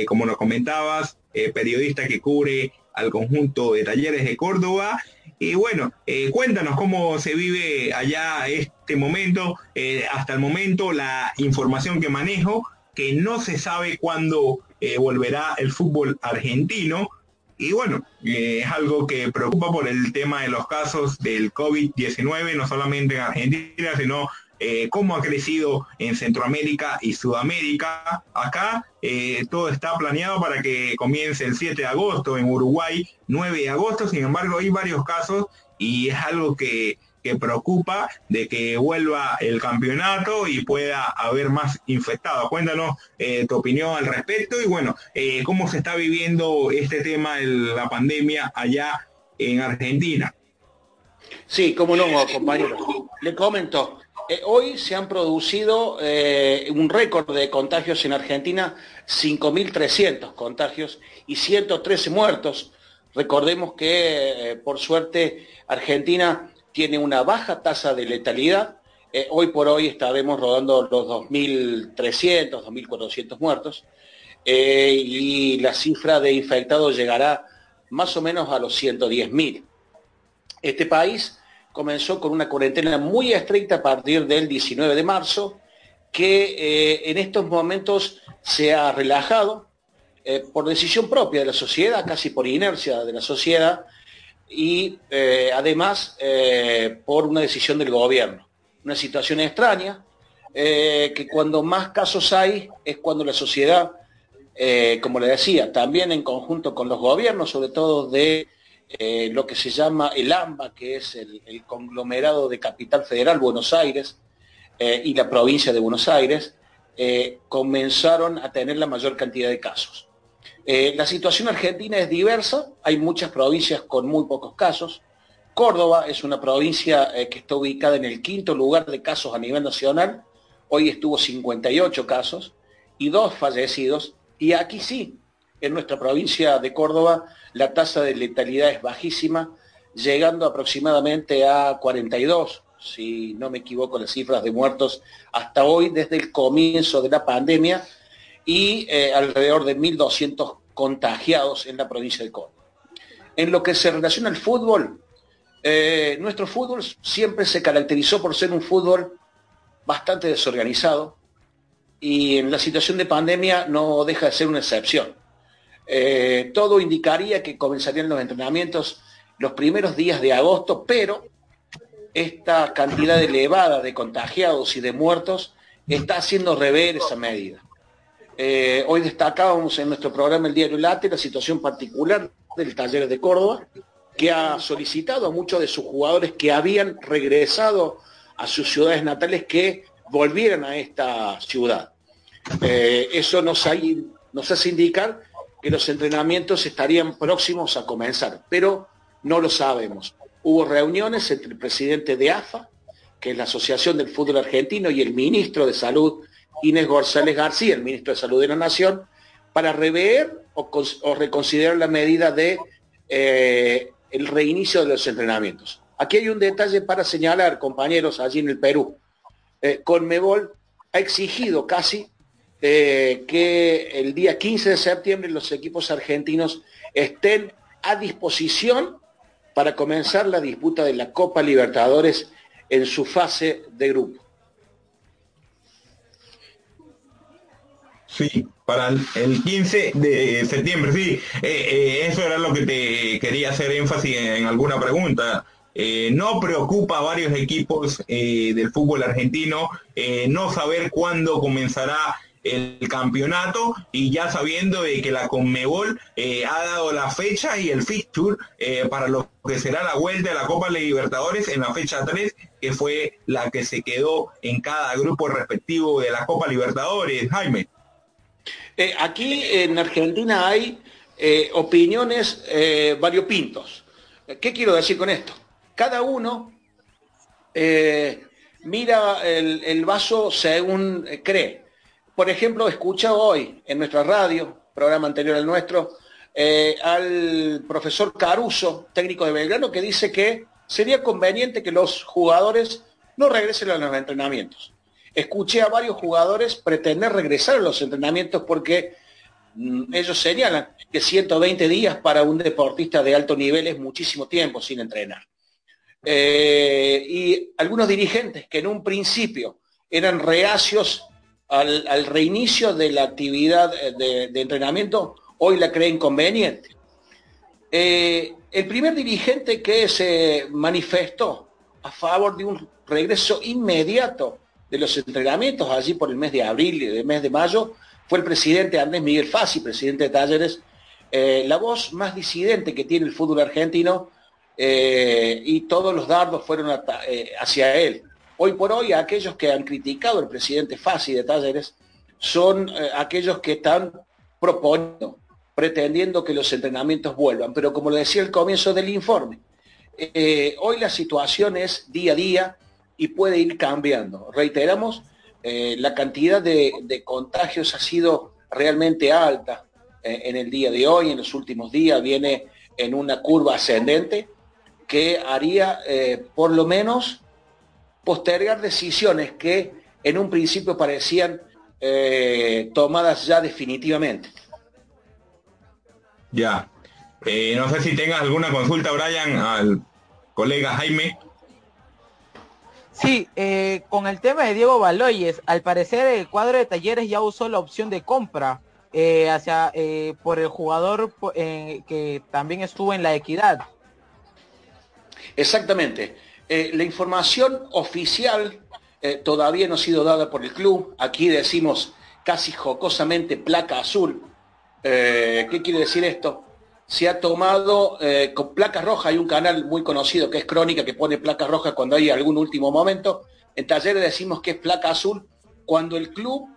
como nos comentabas, periodista que cubre al conjunto de talleres de Córdoba y bueno, eh, cuéntanos cómo se vive allá este momento, eh, hasta el momento la información que manejo, que no se sabe cuándo eh, volverá el fútbol argentino. Y bueno, es algo que preocupa por el tema de los casos del COVID-19, no solamente en Argentina, sino eh, cómo ha crecido en Centroamérica y Sudamérica. Acá eh, todo está planeado para que comience el 7 de agosto, en Uruguay 9 de agosto, sin embargo hay varios casos y es algo que, preocupa de que vuelva el campeonato y pueda haber más infectados. Cuéntanos eh, tu opinión al respecto y bueno, cómo se está viviendo este tema de la pandemia allá en Argentina. Sí, cómo no, compañero. Le comento, eh, hoy se han producido eh, un récord de contagios en Argentina, 5.300 contagios y 113 muertos. Recordemos que, eh, por suerte, Argentina tiene una baja tasa de letalidad. hoy por hoy estaremos rodando los 2.300, 2.400 muertos. y la cifra de infectados llegará más o menos a los 110.000. Este país comenzó con una cuarentena muy estricta a partir del 19 de marzo, que eh, en estos momentos se ha relajado eh, por decisión propia de la sociedad, casi por inercia de la sociedad, y eh, además por una decisión del gobierno. Una situación extraña, que cuando más casos hay es cuando la sociedad, como le decía, también en conjunto con los gobiernos, sobre todo de eh, lo que se llama el AMBA, que es el, conglomerado de Capital Federal, Buenos Aires, eh, y la provincia de Buenos Aires, eh, comenzaron a tener la mayor cantidad de casos. La situación argentina es diversa, hay muchas provincias con muy pocos casos. Córdoba es una provincia que está ubicada en el quinto lugar de casos a nivel nacional, hoy estuvo 58 casos y dos fallecidos, y aquí sí, en nuestra provincia de Córdoba la tasa de letalidad es bajísima, llegando aproximadamente a 42, si no me equivoco las cifras de muertos hasta hoy desde el comienzo de la pandemia y eh, alrededor de 1.200 contagiados en la provincia de Córdoba. En lo que se relaciona al fútbol, eh, nuestro fútbol siempre se caracterizó por ser un fútbol bastante desorganizado y en la situación de pandemia no deja de ser una excepción. Eh, todo indicaría que comenzarían los entrenamientos los primeros días de agosto, pero esta cantidad elevada de contagiados y de muertos está haciendo rever esa medida. Eh, hoy destacábamos en nuestro programa El Diario Late la situación particular del Taller de Córdoba, que ha solicitado a muchos de sus jugadores que habían regresado a sus ciudades natales que volvieran a esta ciudad. Eh, eso nos, nos hace indicar que los entrenamientos estarían próximos a comenzar, pero no lo sabemos. Hubo reuniones entre el presidente de AFA, que es la Asociación del Fútbol Argentino, y el ministro de Salud, Inés González García, el ministro de Salud de la Nación, para rever o, reconsiderar la medida de eh, el reinicio de los entrenamientos. Aquí hay un detalle para señalar, compañeros, allí en el Perú. Eh, Conmebol ha exigido casi eh, que el día 15 de septiembre los equipos argentinos estén a disposición para comenzar la disputa de la Copa Libertadores en su fase de grupo. Sí, para el 15 de septiembre, sí. Eh, eh, eso era lo que te quería hacer énfasis en, alguna pregunta. no preocupa a varios equipos del fútbol argentino no saber cuándo comenzará el campeonato y ya sabiendo de que la Conmebol eh, ha dado la fecha y el fixture eh, para lo que será la vuelta de la Copa de Libertadores en la fecha 3, que fue la que se quedó en cada grupo respectivo de la Copa Libertadores. Jaime. Eh, aquí en Argentina hay opiniones variopintos. ¿Qué quiero decir con esto? Cada uno mira el vaso según cree. Por ejemplo, escucha hoy en nuestra radio, programa anterior al nuestro, eh, al profesor Caruso, técnico de Belgrano, que dice que sería conveniente que los jugadores no regresen a los entrenamientos. Escuché a varios jugadores pretender regresar a los entrenamientos porque mm, ellos señalan que 120 días para un deportista de alto nivel es muchísimo tiempo sin entrenar. Eh, y algunos dirigentes que en un principio eran reacios al, reinicio de la actividad de, entrenamiento, hoy la cree inconveniente. Eh, el primer dirigente que se manifestó a favor de un regreso inmediato de los entrenamientos allí por el mes de abril y el mes de mayo fue el presidente Andrés Miguel Fassi, presidente de Talleres, eh, la voz más disidente que tiene el fútbol argentino eh, y todos los dardos fueron hacia él. Hoy por hoy aquellos que han criticado al presidente Fassi de Talleres son eh, aquellos que están proponiendo, pretendiendo que los entrenamientos vuelvan. Pero como lo decía al comienzo del informe, eh, hoy la situación es día a día y puede ir cambiando. Reiteramos, eh, la cantidad de, contagios ha sido realmente alta en el día de hoy, en los últimos días, viene en una curva ascendente que haría por lo menos postergar decisiones que en un principio parecían eh, tomadas ya definitivamente. Ya. Eh, no sé si tengas alguna consulta, Brian, al colega Jaime. Sí, eh, con el tema de Diego Baloyes, al parecer el cuadro de talleres ya usó la opción de compra hacia por el jugador que también estuvo en la equidad. Exactamente. Eh, la información oficial eh, todavía no ha sido dada por el club. Aquí decimos casi jocosamente placa azul. Eh, ¿Qué quiere decir esto? Se ha tomado con placa roja, hay un canal muy conocido que es Crónica que pone placa roja cuando hay algún último momento. En talleres decimos que es placa azul cuando el club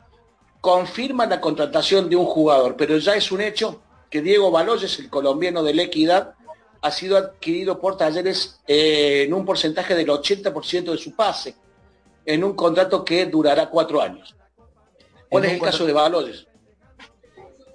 confirma la contratación de un jugador, pero ya es un hecho que Diego Baloyes, el colombiano de la Equidad, ha sido adquirido por talleres eh, en un porcentaje del 80% de su pase, en un contrato que durará cuatro años. ¿Cuál es el caso de Valores?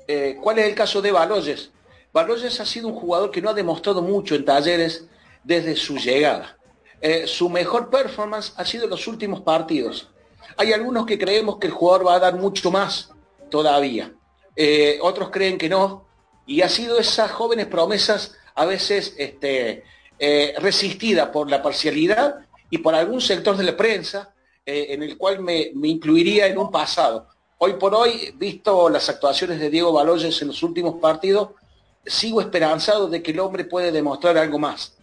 Eh, ¿Cuál es el caso de Baloyes? Baloyes ha sido un jugador que no ha demostrado mucho en talleres desde su llegada. Eh, su mejor performance ha sido en los últimos partidos. Hay algunos que creemos que el jugador va a dar mucho más todavía. Eh, otros creen que no. Y ha sido esas jóvenes promesas a veces este, eh, resistida por la parcialidad y por algún sector de la prensa en el cual me, me, incluiría en un pasado. Hoy por hoy, visto las actuaciones de Diego Baloyes en los últimos partidos, sigo esperanzado de que el hombre puede demostrar algo más.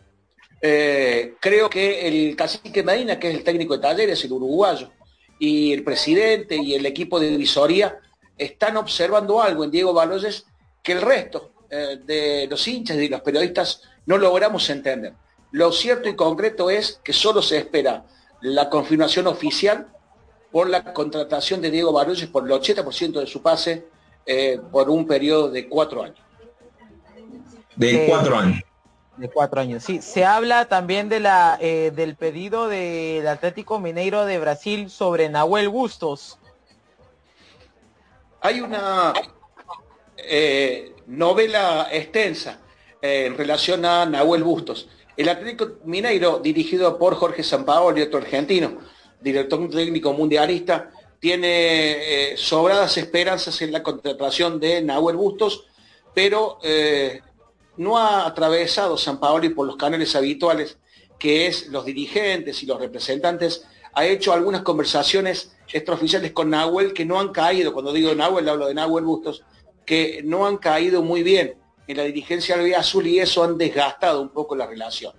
Eh, creo que el cacique Medina, que es el técnico de talleres, el uruguayo, y el presidente y el equipo de divisoría están observando algo en Diego Baloyes que el resto eh, de los hinchas y los periodistas no logramos entender. Lo cierto y concreto es que solo se espera la confirmación oficial por la contratación de Diego Baloyes por el 80% de su pase eh, por un periodo de cuatro años. De cuatro años de cuatro años. Sí, se habla también de la eh, del pedido del Atlético Mineiro de Brasil sobre Nahuel Bustos. Hay una eh, novela extensa eh, en relación a Nahuel Bustos. El Atlético Mineiro, dirigido por Jorge Sampaoli, otro argentino, director técnico mundialista, tiene sobradas esperanzas en la contratación de Nahuel Bustos, pero no ha atravesado San Paoli por los canales habituales, que es los dirigentes y los representantes, ha hecho algunas conversaciones extraoficiales con Nahuel que no han caído, cuando digo Nahuel hablo de Nahuel Bustos, que no han caído muy bien en la dirigencia del azul y eso han desgastado un poco la relación.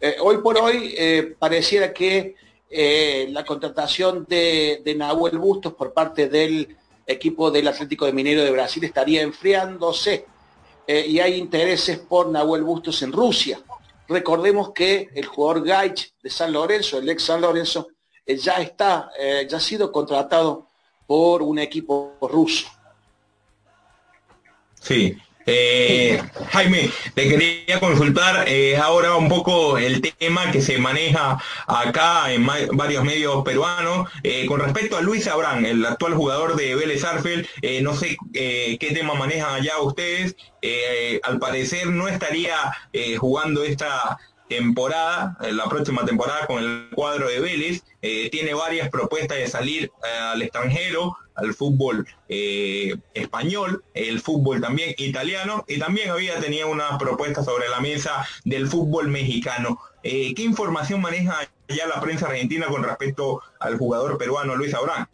Eh, hoy por hoy eh, pareciera que eh, la contratación de, de, Nahuel Bustos por parte del equipo del Atlético de Minero de Brasil estaría enfriándose eh, y hay intereses por Nahuel Bustos en Rusia. Recordemos que el jugador Gaich de San Lorenzo, el ex San Lorenzo, eh, ya está, eh, ya ha sido contratado por un equipo ruso. Sí, eh, Jaime, te quería consultar eh, ahora un poco el tema que se maneja acá en varios medios peruanos eh, con respecto a Luis Abrán, el actual jugador de Vélez Arfel. No sé qué tema manejan allá ustedes. al parecer no estaría jugando esta temporada, la próxima temporada con el cuadro de Vélez. tiene varias propuestas de salir al extranjero al fútbol eh, español, el fútbol también italiano y también había tenido una propuesta sobre la mesa del fútbol mexicano. Eh, ¿Qué información maneja ya la prensa argentina con respecto al jugador peruano Luis Abraham?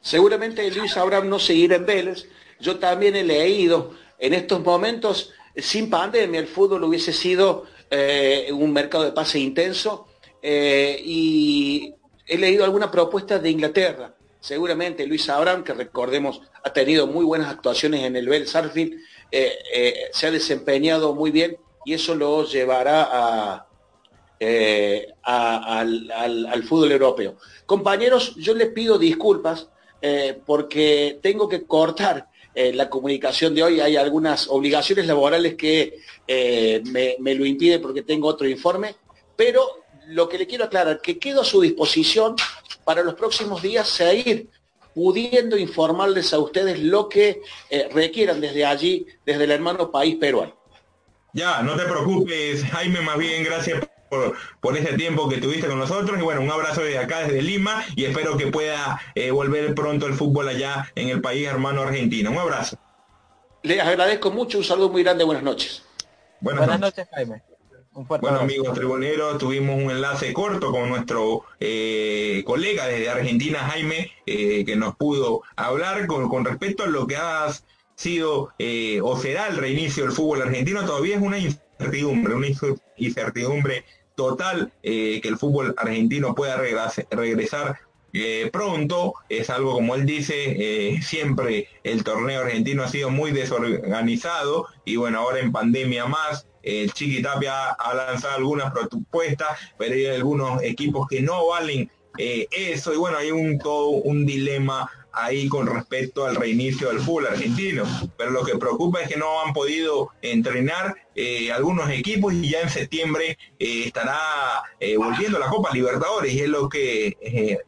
Seguramente Luis Abraham no seguirá en Vélez. Yo también he leído en estos momentos, sin pandemia, el fútbol hubiese sido eh, un mercado de pase intenso y he leído alguna propuesta de Inglaterra Seguramente Luis Abraham, que recordemos ha tenido muy buenas actuaciones en el Bell Sarfield, eh, eh, se ha desempeñado muy bien y eso lo llevará eh, al, fútbol europeo. Compañeros, yo les pido disculpas porque tengo que cortar la comunicación de hoy. Hay algunas obligaciones laborales que me, me, lo impiden porque tengo otro informe, pero lo que le quiero aclarar, que quedo a su disposición para los próximos días seguir pudiendo informarles a ustedes lo que eh, requieran desde allí, desde el hermano país peruano. Ya, no te preocupes, Jaime, más bien gracias por, por ese tiempo que tuviste con nosotros y bueno, un abrazo desde acá, desde Lima y espero que pueda eh, volver pronto el fútbol allá en el país hermano argentino. Un abrazo. Les agradezco mucho, un saludo muy grande, buenas noches. Buenas, noches, Jaime. Bueno amigos tribuneros, tuvimos un enlace corto con nuestro eh, colega desde Argentina, Jaime, eh, que nos pudo hablar con, respecto a lo que ha sido eh, o será el reinicio del fútbol argentino. Todavía es una una incertidumbre total que el fútbol argentino pueda regresar pronto. Es algo como él dice, siempre el torneo argentino ha sido muy desorganizado y bueno, ahora en pandemia más el Chiqui Tapia ha lanzado algunas propuestas, pero hay algunos equipos que no valen eh, eso y bueno, hay un todo un dilema ahí con respecto al reinicio del fútbol argentino. Pero lo que preocupa es que no han podido entrenar eh, algunos equipos y ya en septiembre eh, estará eh, volviendo la Copa Libertadores y es lo que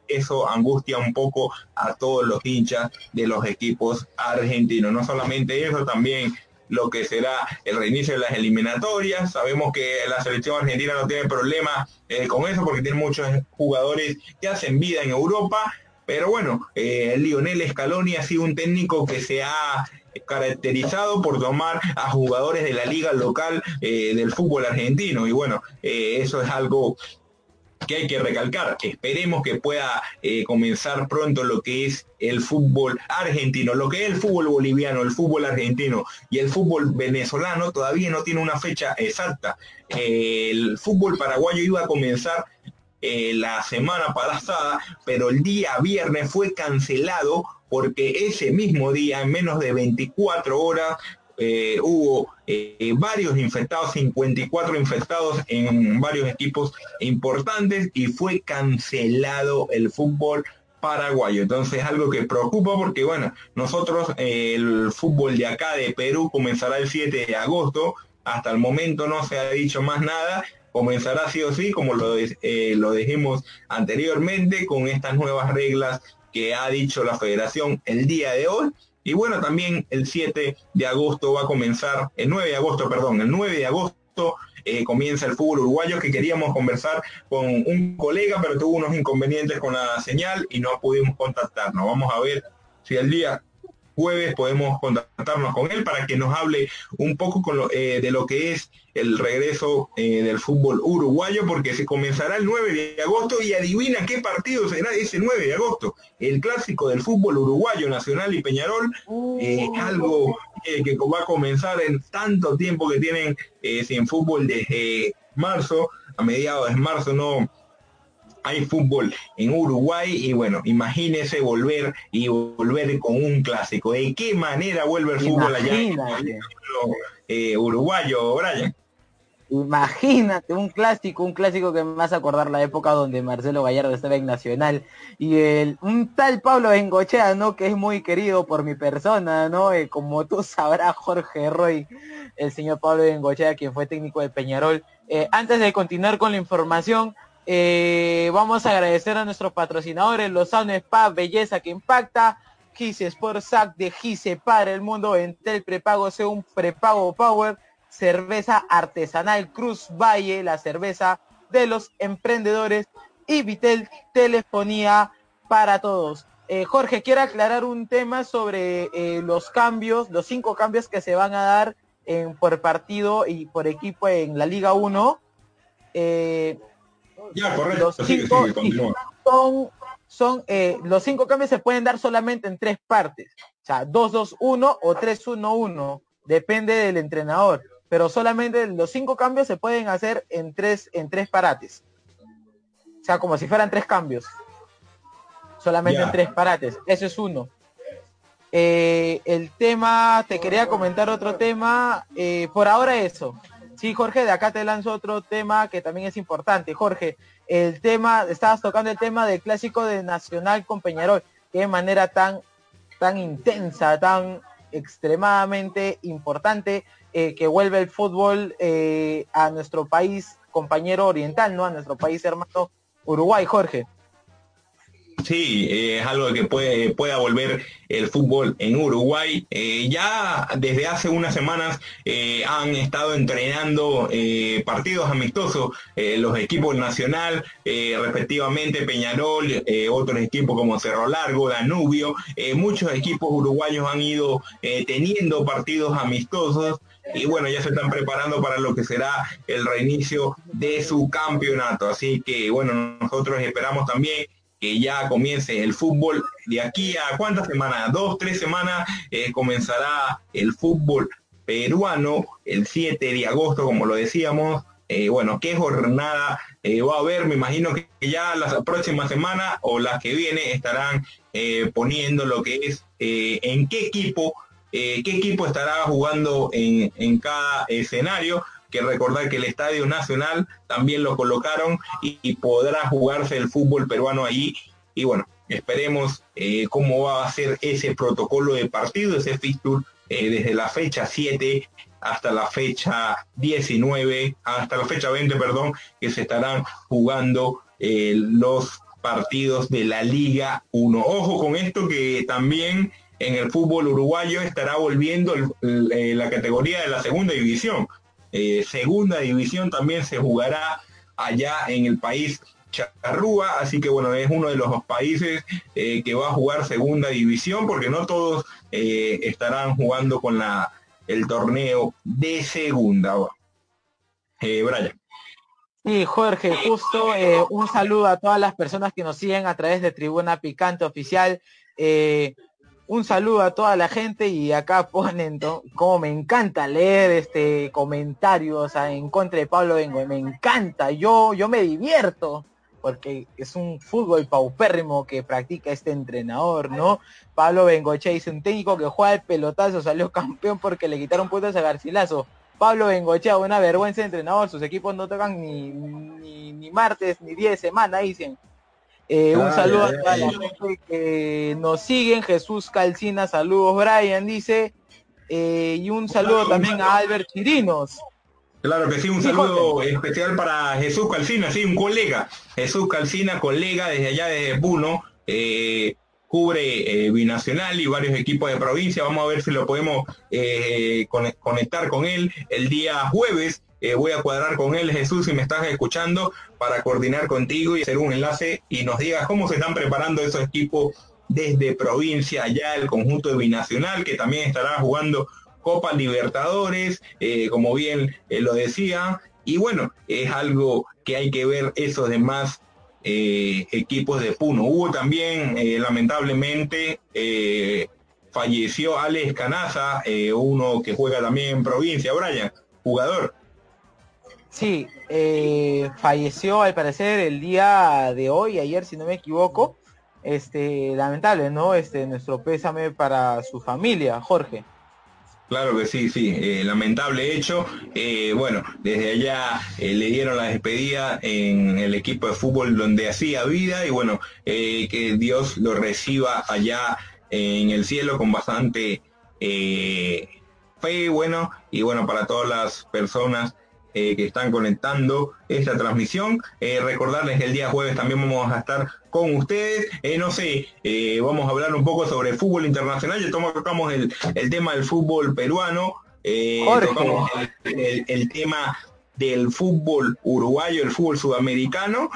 eso angustia un poco a todos los hinchas de los equipos argentinos. No solamente eso, también lo que será el reinicio de las eliminatorias. Sabemos que la selección argentina no tiene problema con eso porque tiene muchos jugadores que hacen vida en Europa. Pero bueno, Lionel Scaloni ha sido un técnico que se ha caracterizado por tomar a jugadores de la liga local eh, del fútbol argentino. Y bueno, eh, eso es algo que hay que recalcar. Esperemos que pueda eh, comenzar pronto lo que es el fútbol argentino, lo que es el fútbol boliviano, el fútbol argentino y el fútbol venezolano todavía no tiene una fecha exacta. el fútbol paraguayo iba a comenzar la semana pasada, pero el día viernes fue cancelado porque ese mismo día, en menos de 24 horas, eh, hubo eh, varios infectados, 54 infectados en varios equipos importantes y fue cancelado el fútbol paraguayo. Entonces algo que preocupa porque, bueno, nosotros eh, el fútbol de acá de Perú comenzará el 7 de agosto. Hasta el momento no se ha dicho más nada. Comenzará sí o sí, como lo, lo dijimos anteriormente, con estas nuevas reglas que ha dicho la federación el día de hoy. Y bueno, también el 7 de agosto va a comenzar, el 9 de agosto, perdón, el 9 de agosto eh, comienza el fútbol uruguayo que queríamos conversar con un colega, pero tuvo unos inconvenientes con la señal y no pudimos contactarnos. Vamos a ver si el día jueves podemos contactarnos con él para que nos hable un poco con eh, de lo que es el regreso eh, del fútbol uruguayo, porque se comenzará el 9 de agosto y adivina qué partido será ese 9 de agosto. El clásico del fútbol uruguayo, Nacional y Peñarol, eh, algo que va a comenzar en tanto tiempo que tienen sin fútbol desde marzo, a mediados de marzo no hay fútbol en Uruguay y bueno, imagínese volver y volver con un clásico. ¿De qué manera vuelve el fútbol allá eh, uruguayo, Brian? Imagínate un clásico, un clásico que me hace acordar la época donde Marcelo Gallardo estaba en Nacional y el un tal Pablo Bengochea, ¿no? Que es muy querido por mi persona, ¿no? Eh, como tú sabrás, Jorge Roy, el señor Pablo Bengochea, quien fue técnico de Peñarol. Eh, antes de continuar con la información, eh, vamos a agradecer a nuestros patrocinadores, Lozano Spa, Belleza que Impacta, Gise Sport Sac de Gise para el mundo, Entel Prepago un prepago Power, cerveza artesanal Cruz Valle, la cerveza de los emprendedores y Vitel Telefonía para todos. Eh, Jorge, quiero aclarar un tema sobre eh, los cambios, los cinco cambios que se van a dar en, por partido y por equipo en la Liga 1. Eh, ya, correcto. Los cinco, son, son eh, los cinco cambios se pueden dar solamente en tres partes. O sea, 2-2-1 o 3-1-1. Depende del entrenador. Pero solamente los cinco cambios se pueden hacer en tres, en tres parates. O sea, como si fueran tres cambios. Solamente en tres parates. Eso es uno. Eh, el tema, te quería comentar otro tema. Eh, por ahora eso. Sí, Jorge, de acá te lanzo otro tema que también es importante. Jorge, el tema, estabas tocando el tema del clásico de Nacional con Peñarol, de manera tan, tan intensa, tan extremadamente importante, eh, que vuelve el fútbol eh, a nuestro país compañero oriental, ¿no? A nuestro país hermano Uruguay, Jorge. Sí, eh, es algo que puede, pueda volver el fútbol en Uruguay. Eh, ya desde hace unas semanas eh, han estado entrenando partidos amistosos los equipos nacional, respectivamente Peñarol, otros equipos como Cerro Largo, Danubio. muchos equipos uruguayos han ido teniendo partidos amistosos y bueno, ya se están preparando para lo que será el reinicio de su campeonato. Así que bueno, nosotros esperamos también que ya comience el fútbol. De aquí a cuántas semanas, dos, tres semanas, eh, comenzará el fútbol peruano el 7 de agosto, como lo decíamos. Eh, bueno, ¿qué jornada eh, va a haber? Me imagino que ya las próximas semanas o las que viene estarán poniendo lo que es en qué equipo, qué equipo estará jugando en, en cada escenario que recordar que el Estadio Nacional también lo colocaron y, podrá jugarse el fútbol peruano allí. Y bueno, esperemos cómo va a ser ese protocolo de partido, ese fixture desde la fecha 7 hasta la fecha 19, hasta la fecha 20, perdón, que se estarán jugando los partidos de la Liga 1. Ojo con esto que también en el fútbol uruguayo estará volviendo eh, la categoría de la segunda división. Eh, segunda división también se jugará allá en el país Charrúa, así que bueno, es uno de los países eh, que va a jugar segunda división, porque no todos estarán jugando con la, el torneo de segunda. Brian. Sí, Jorge, justo un saludo a todas las personas que nos siguen a través de Tribuna Picante Oficial un saludo a toda la gente y acá ponen como me encanta leer este comentarios en contra de Pablo Bengo, me encanta, yo, yo me divierto porque es un fútbol paupérrimo que practica este entrenador, ¿no? Pablo Bengoche dice un técnico que juega el pelotazo, salió campeón porque le quitaron puntos a Garcilaso. Pablo Bengochea, una vergüenza de entrenador, sus equipos no tocan ni, ni, ni martes ni 10 semanas, dicen. Eh, un saludo a toda la gente que nos siguen. Jesús Calcina, saludos Brian, dice. Eh, y un saludo también a Albert Chirinos. Claro que sí, un saludo especial para Jesús Calcina, sí, un colega. Jesús Calcina, colega desde allá de Buno, eh, cubre Binacional y varios equipos de provincia. Vamos a ver si lo podemos conectar con él el día jueves eh, voy a cuadrar con él, Jesús, si me estás escuchando, para coordinar contigo y hacer un enlace y nos digas cómo se están preparando esos equipos desde provincia, allá el conjunto Binacional, que también estará jugando Copa Libertadores, eh, como bien eh, lo decía. Y bueno, es algo que hay que ver esos demás equipos de Puno. Hubo también, lamentablemente, falleció Alex Canaza, uno que juega también en provincia, Brian, jugador Sí, eh, falleció al parecer el día de hoy, ayer si no me equivoco. Este, lamentable, ¿no? Este, nuestro pésame para su familia, Jorge. Claro que sí, sí, eh, lamentable hecho. Eh, bueno, desde allá le dieron la despedida en el equipo de fútbol donde hacía vida y bueno, que Dios lo reciba allá en el cielo con bastante fe, bueno, y bueno, para todas las personas eh, que están conectando esta transmisión. Eh, recordarles que el día jueves también vamos a estar con ustedes. Eh, no sé, vamos a hablar un poco sobre fútbol internacional. Ya tocamos el, el tema del fútbol peruano. tocamos el, tema del fútbol uruguayo, el fútbol sudamericano.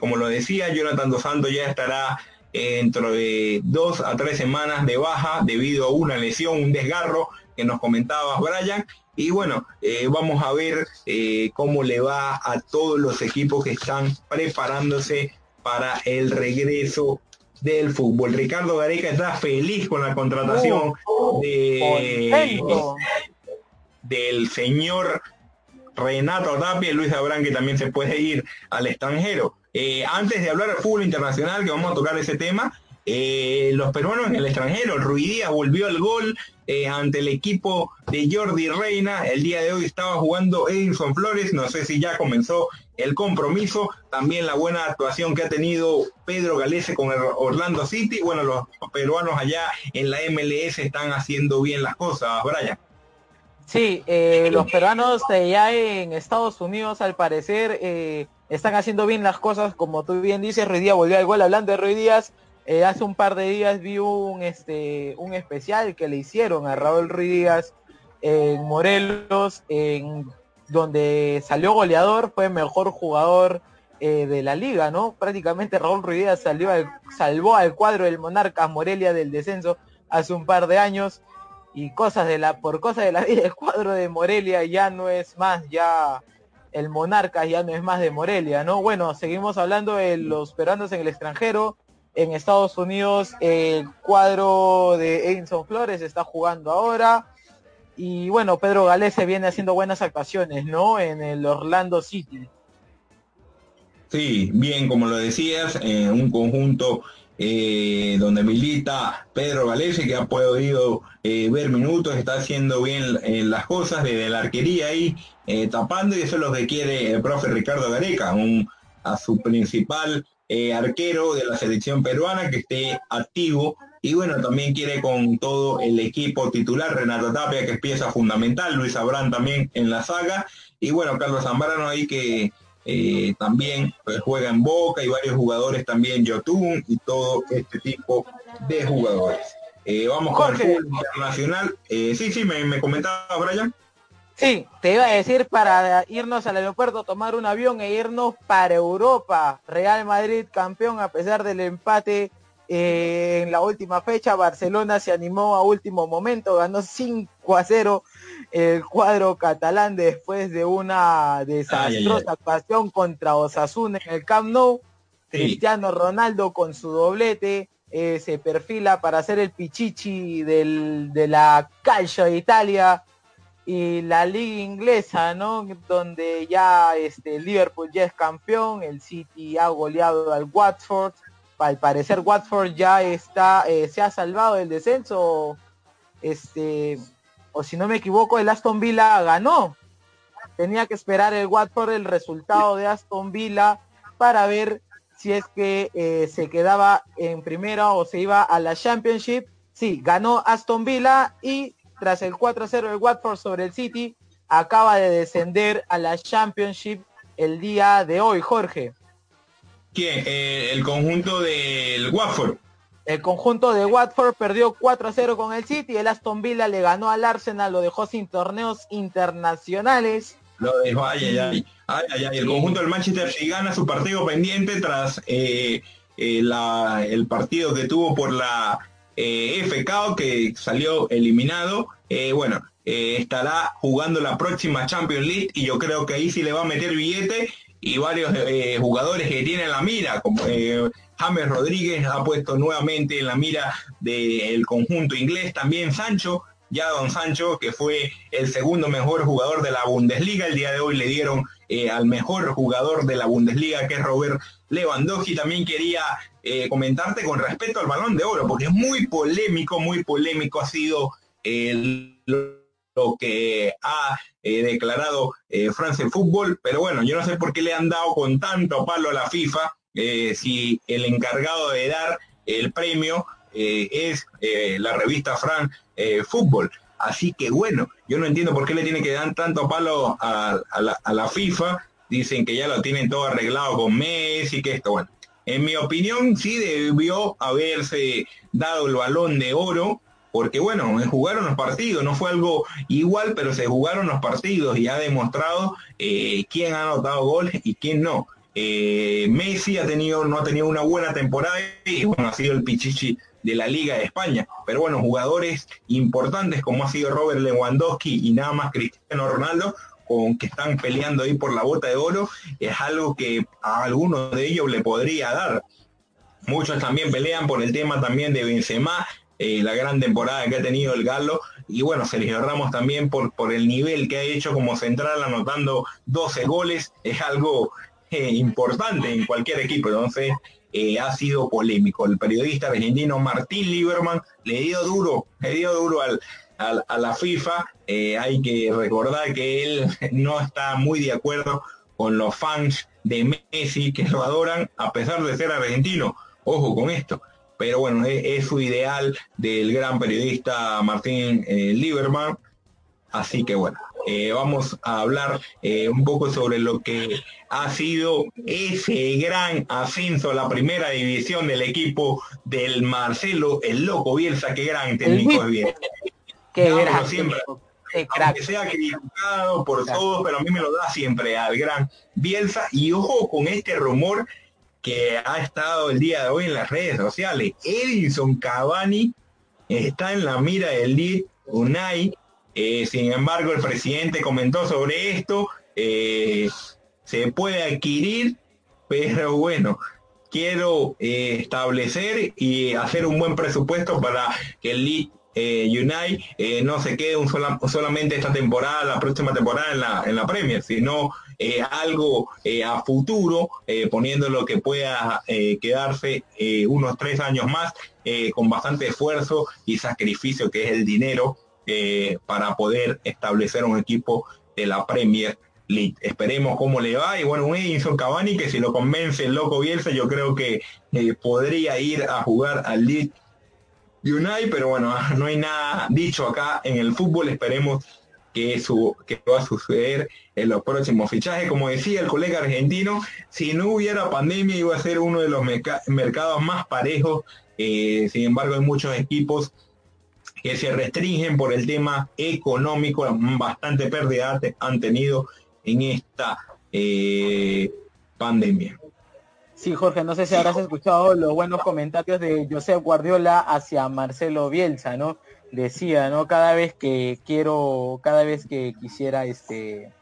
como lo decía, Jonathan Dos Santos ya estará dentro de dos a tres semanas de baja debido a una lesión, un desgarro que nos comentabas, Brian. Y bueno, eh, vamos a ver eh, cómo le va a todos los equipos que están preparándose para el regreso del fútbol. Ricardo Gareca está feliz con la contratación uh, de, del señor Renato Tapia y Luis Abrán, que también se puede ir al extranjero. Eh, antes de hablar del fútbol internacional, que vamos a tocar ese tema, los peruanos en el extranjero, Ruidía volvió al gol, eh, ante el equipo de Jordi Reina. El día de hoy estaba jugando Edison Flores, no sé si ya comenzó el compromiso, también la buena actuación que ha tenido Pedro Galese con el Orlando City. Bueno, los peruanos allá en la MLS están haciendo bien las cosas, Brian. Sí, eh, los peruanos allá en Estados Unidos al parecer eh, están haciendo bien las cosas, como tú bien dices, Ruiz Díaz volvió al gol, hablando de Ruiz Díaz, eh, hace un par de días vi un, este, un especial que le hicieron a Raúl Ruiz Díaz en Morelos, en donde salió goleador, fue mejor jugador eh, de la liga, ¿no? Prácticamente Raúl Ruiz Díaz salió salvó al cuadro del Monarcas Morelia del descenso hace un par de años y cosas de la, por cosas de la vida, el cuadro de Morelia ya no es más, ya el Monarcas ya no es más de Morelia, ¿no? Bueno, seguimos hablando de los peruanos en el extranjero en Estados Unidos el cuadro de Edinson Flores está jugando ahora. Y bueno, Pedro Galese viene haciendo buenas actuaciones, ¿no? En el Orlando City. Sí, bien, como lo decías, en un conjunto eh, donde milita Pedro Galese, que ha podido eh, ver minutos, está haciendo bien eh, las cosas desde la arquería ahí, tapando, y eso es lo que quiere el profe Ricardo Gareca, un, a su principal arquero de la selección peruana que esté activo y bueno, también quiere con todo el equipo titular, Renato Tapia, que es pieza fundamental, Luis Abrán también en la saga, y bueno, Carlos Zambrano ahí que eh, también pues, juega en Boca y varios jugadores también, Yotun y todo este tipo de jugadores. Eh, vamos con el fútbol internacional. Eh, sí, sí, me, me comentaba Brian. Sí, te iba a decir para irnos al aeropuerto, tomar un avión e irnos para Europa. Real Madrid campeón a pesar del empate eh, en la última fecha Barcelona se animó a último momento, ganó 5 a 0 el cuadro catalán después de una desastrosa actuación contra Osasuna en el Camp Nou. Cristiano Ronaldo con su doblete eh, se perfila para ser el pichichi de la Calcio de Italia y la liga inglesa, ¿no? Donde ya este Liverpool ya es campeón, el City ha goleado al Watford, al parecer Watford ya está, eh, se ha salvado del descenso, este, o si no me equivoco, el Aston Villa ganó. Tenía que esperar el Watford el resultado de Aston Villa para ver si es que eh, se quedaba en primera o se iba a la Championship. Sí, ganó Aston Villa y tras el 4-0 del Watford sobre el City, acaba de descender a la Championship el día de hoy, Jorge. ¿Quién? Eh, el conjunto del Watford. El conjunto de Watford perdió 4 a 0 con el City. El Aston Villa le ganó al Arsenal, lo dejó sin torneos internacionales. Lo dejó, ay, ay, ay. ay, El conjunto del Manchester City gana su partido pendiente tras eh, eh, el partido que tuvo por la FK, que salió eliminado. bueno, estará jugando la próxima Champions League y yo creo que ahí sí le va a meter billete y varios eh, jugadores que tienen la mira, como eh, James Rodríguez ha puesto nuevamente en la mira del conjunto inglés, también Sancho, ya don Sancho, que fue el segundo mejor jugador de la Bundesliga, el día de hoy le dieron eh, al mejor jugador de la Bundesliga, que es Robert Lewandowski. También quería comentarte con respecto al balón de oro, porque es muy polémico, muy polémico ha sido el lo que ha eh, declarado eh, France Fútbol, pero bueno, yo no sé por qué le han dado con tanto palo a la FIFA eh, si el encargado de dar el premio es la revista Fran Fútbol. Así que bueno, yo no entiendo por qué le tiene que dar tanto palo a, la, FIFA. Dicen que ya lo tienen todo arreglado con Messi, que esto, bueno. En mi opinión, sí debió haberse dado el balón de oro porque bueno, jugaron los partidos, no fue algo igual, pero se jugaron los partidos y ha demostrado eh, quién ha anotado goles y quién no. Eh, Messi ha tenido, no ha tenido una buena temporada y bueno, ha sido el pichichi de la Liga de España. Pero bueno, jugadores importantes como ha sido Robert Lewandowski y nada más Cristiano Ronaldo, con que están peleando ahí por la bota de oro, es algo que a algunos de ellos le podría dar. Muchos también pelean por el tema también de Benzema, eh, la gran temporada que ha tenido el Galo. Y bueno, Sergio Ramos también por, por el nivel que ha hecho como central, anotando 12 goles, es algo eh, importante en cualquier equipo. Entonces, eh, ha sido polémico. El periodista argentino Martín Lieberman le dio duro, le dio duro al, a la FIFA. hay que recordar que él no está muy de acuerdo con los fans de Messi que lo adoran a pesar de ser argentino. Ojo con esto pero bueno, es, su ideal del gran periodista Martín eh, Lieberman. Así que bueno, eh, vamos a hablar eh, un poco sobre lo que ha sido ese gran ascenso a la primera división del equipo del Marcelo, el loco Bielsa, qué gran técnico es bien. Qué gran siempre, aunque sea criticado por todos, pero a mí me lo da siempre al gran Bielsa. Y ojo con este rumor que ha estado el día de hoy en las redes sociales. Edison Cavani está en la mira del lead Unai. Eh, sin embargo, el presidente comentó sobre esto. Eh, se puede adquirir, pero bueno, quiero eh, establecer y hacer un buen presupuesto para que el lead Unai eh, no se quede un solamente esta temporada, la próxima temporada en la, en la Premier, sino algo a futuro, poniendo lo que pueda quedarse unos tres años más, con bastante esfuerzo y sacrificio que es el dinero para poder establecer un equipo de la Premier League. Esperemos cómo le va. Y bueno, un Edinson Cavani que si lo convence el loco Bielsa, yo creo que eh, podría ir a jugar al League United, pero bueno, no hay nada dicho acá en el fútbol. Esperemos que, su, que va a suceder en los próximos fichajes. Como decía el colega argentino, si no hubiera pandemia iba a ser uno de los mercados más parejos. Eh, sin embargo, hay muchos equipos que se restringen por el tema económico, bastante pérdida han tenido en esta eh, pandemia. Sí, Jorge, no sé si habrás escuchado los buenos comentarios de Josep Guardiola hacia Marcelo Bielsa, ¿no? Decía, ¿no? Cada vez que quiero, cada vez que quisiera, este,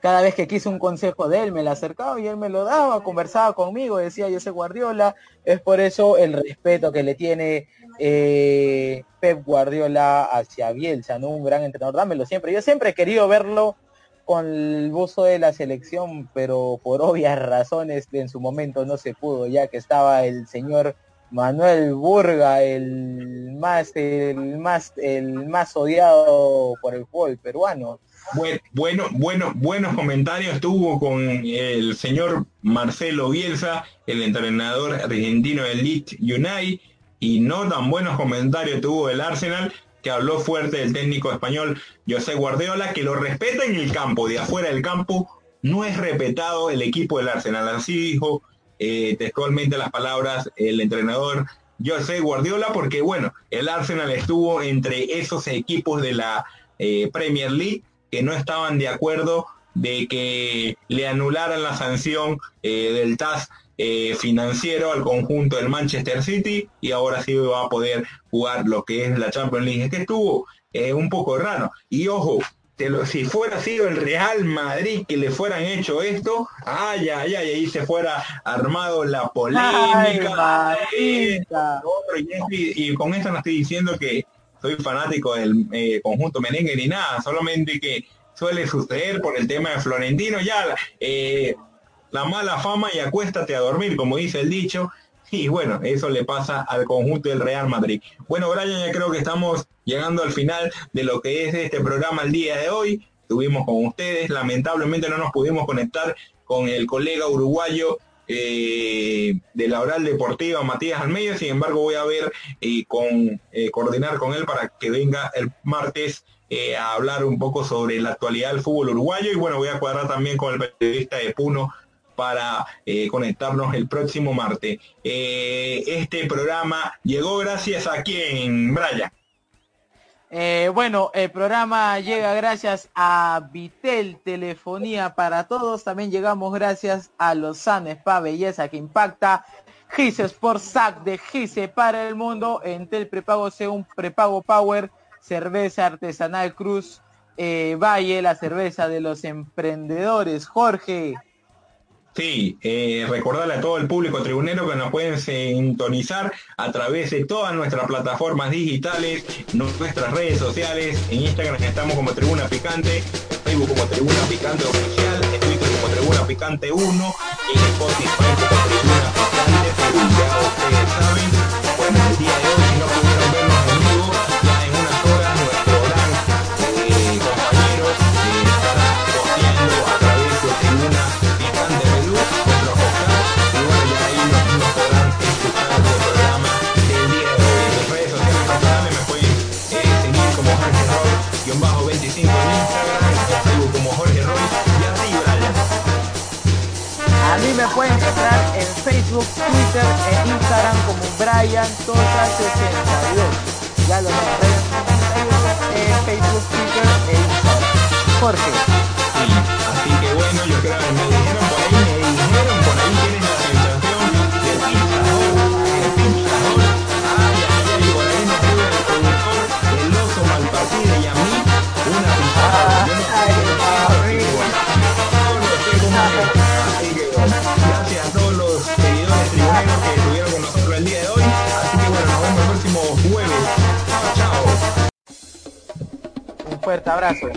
cada vez que quise un consejo de él, me lo acercaba y él me lo daba, conversaba conmigo, decía Josep Guardiola, es por eso el respeto que le tiene eh, Pep Guardiola hacia Bielsa, ¿no? Un gran entrenador, dámelo siempre. Yo siempre he querido verlo con el buzo de la selección, pero por obvias razones en su momento no se pudo, ya que estaba el señor Manuel Burga, el más, el más, el más odiado por el fútbol peruano. Bueno, bueno, buenos comentarios tuvo con el señor Marcelo Bielsa, el entrenador argentino del Leeds United, y no tan buenos comentarios tuvo el Arsenal, que habló fuerte del técnico español José Guardiola, que lo respeta en el campo, de afuera del campo no es respetado el equipo del Arsenal. Así dijo eh, textualmente las palabras el entrenador José Guardiola, porque bueno, el Arsenal estuvo entre esos equipos de la eh, Premier League que no estaban de acuerdo de que le anularan la sanción eh, del TAS eh, financiero al conjunto del Manchester City y ahora sí va a poder jugar lo que es la Champions League. Es que estuvo eh, un poco raro. Y ojo, si fuera sido el Real Madrid que le fueran hecho esto, ay, ay, ay, ahí se fuera armado la polémica. y, con esto no estoy diciendo que soy fanático del eh, conjunto merengue ni nada, solamente que suele suceder por el tema de Florentino, ya eh, la mala fama y acuéstate a dormir, como dice el dicho. Y bueno, eso le pasa al conjunto del Real Madrid. Bueno, Brian, ya creo que estamos llegando al final de lo que es este programa el día de hoy. Estuvimos con ustedes, lamentablemente no nos pudimos conectar con el colega uruguayo eh, de la oral deportiva Matías Almeida, sin embargo voy a ver y con eh, coordinar con él para que venga el martes eh, a hablar un poco sobre la actualidad del fútbol uruguayo y bueno voy a cuadrar también con el periodista de Puno para eh, conectarnos el próximo martes. Eh, este programa llegó gracias a quien, Brian. Eh, bueno, el programa llega gracias a Vitel Telefonía para Todos. También llegamos gracias a Lozano Spa Belleza que impacta. Gise Sport Sac de Gise para el mundo. Entel Prepago un Prepago Power. Cerveza Artesanal Cruz. Valle, la cerveza de los emprendedores. Jorge. Sí, eh, recordarle a todo el público tribunero que nos pueden sintonizar a través de todas nuestras plataformas digitales, nuestras redes sociales. En Instagram estamos como Tribuna Picante, Facebook como Tribuna Picante Oficial, en Twitter como Tribuna Picante 1, en Spotify como Tribuna Picante, ya ustedes saben, bueno, el día de hoy Facebook como Jorge Roy, y así, Brian. A mí me pueden encontrar en Facebook, Twitter e Instagram como Brian Tota 62. Ya lo saben, Brian 62 en Facebook, Twitter e Instagram. Jorge. Sí, así que bueno, yo creo que me fuerte abrazo.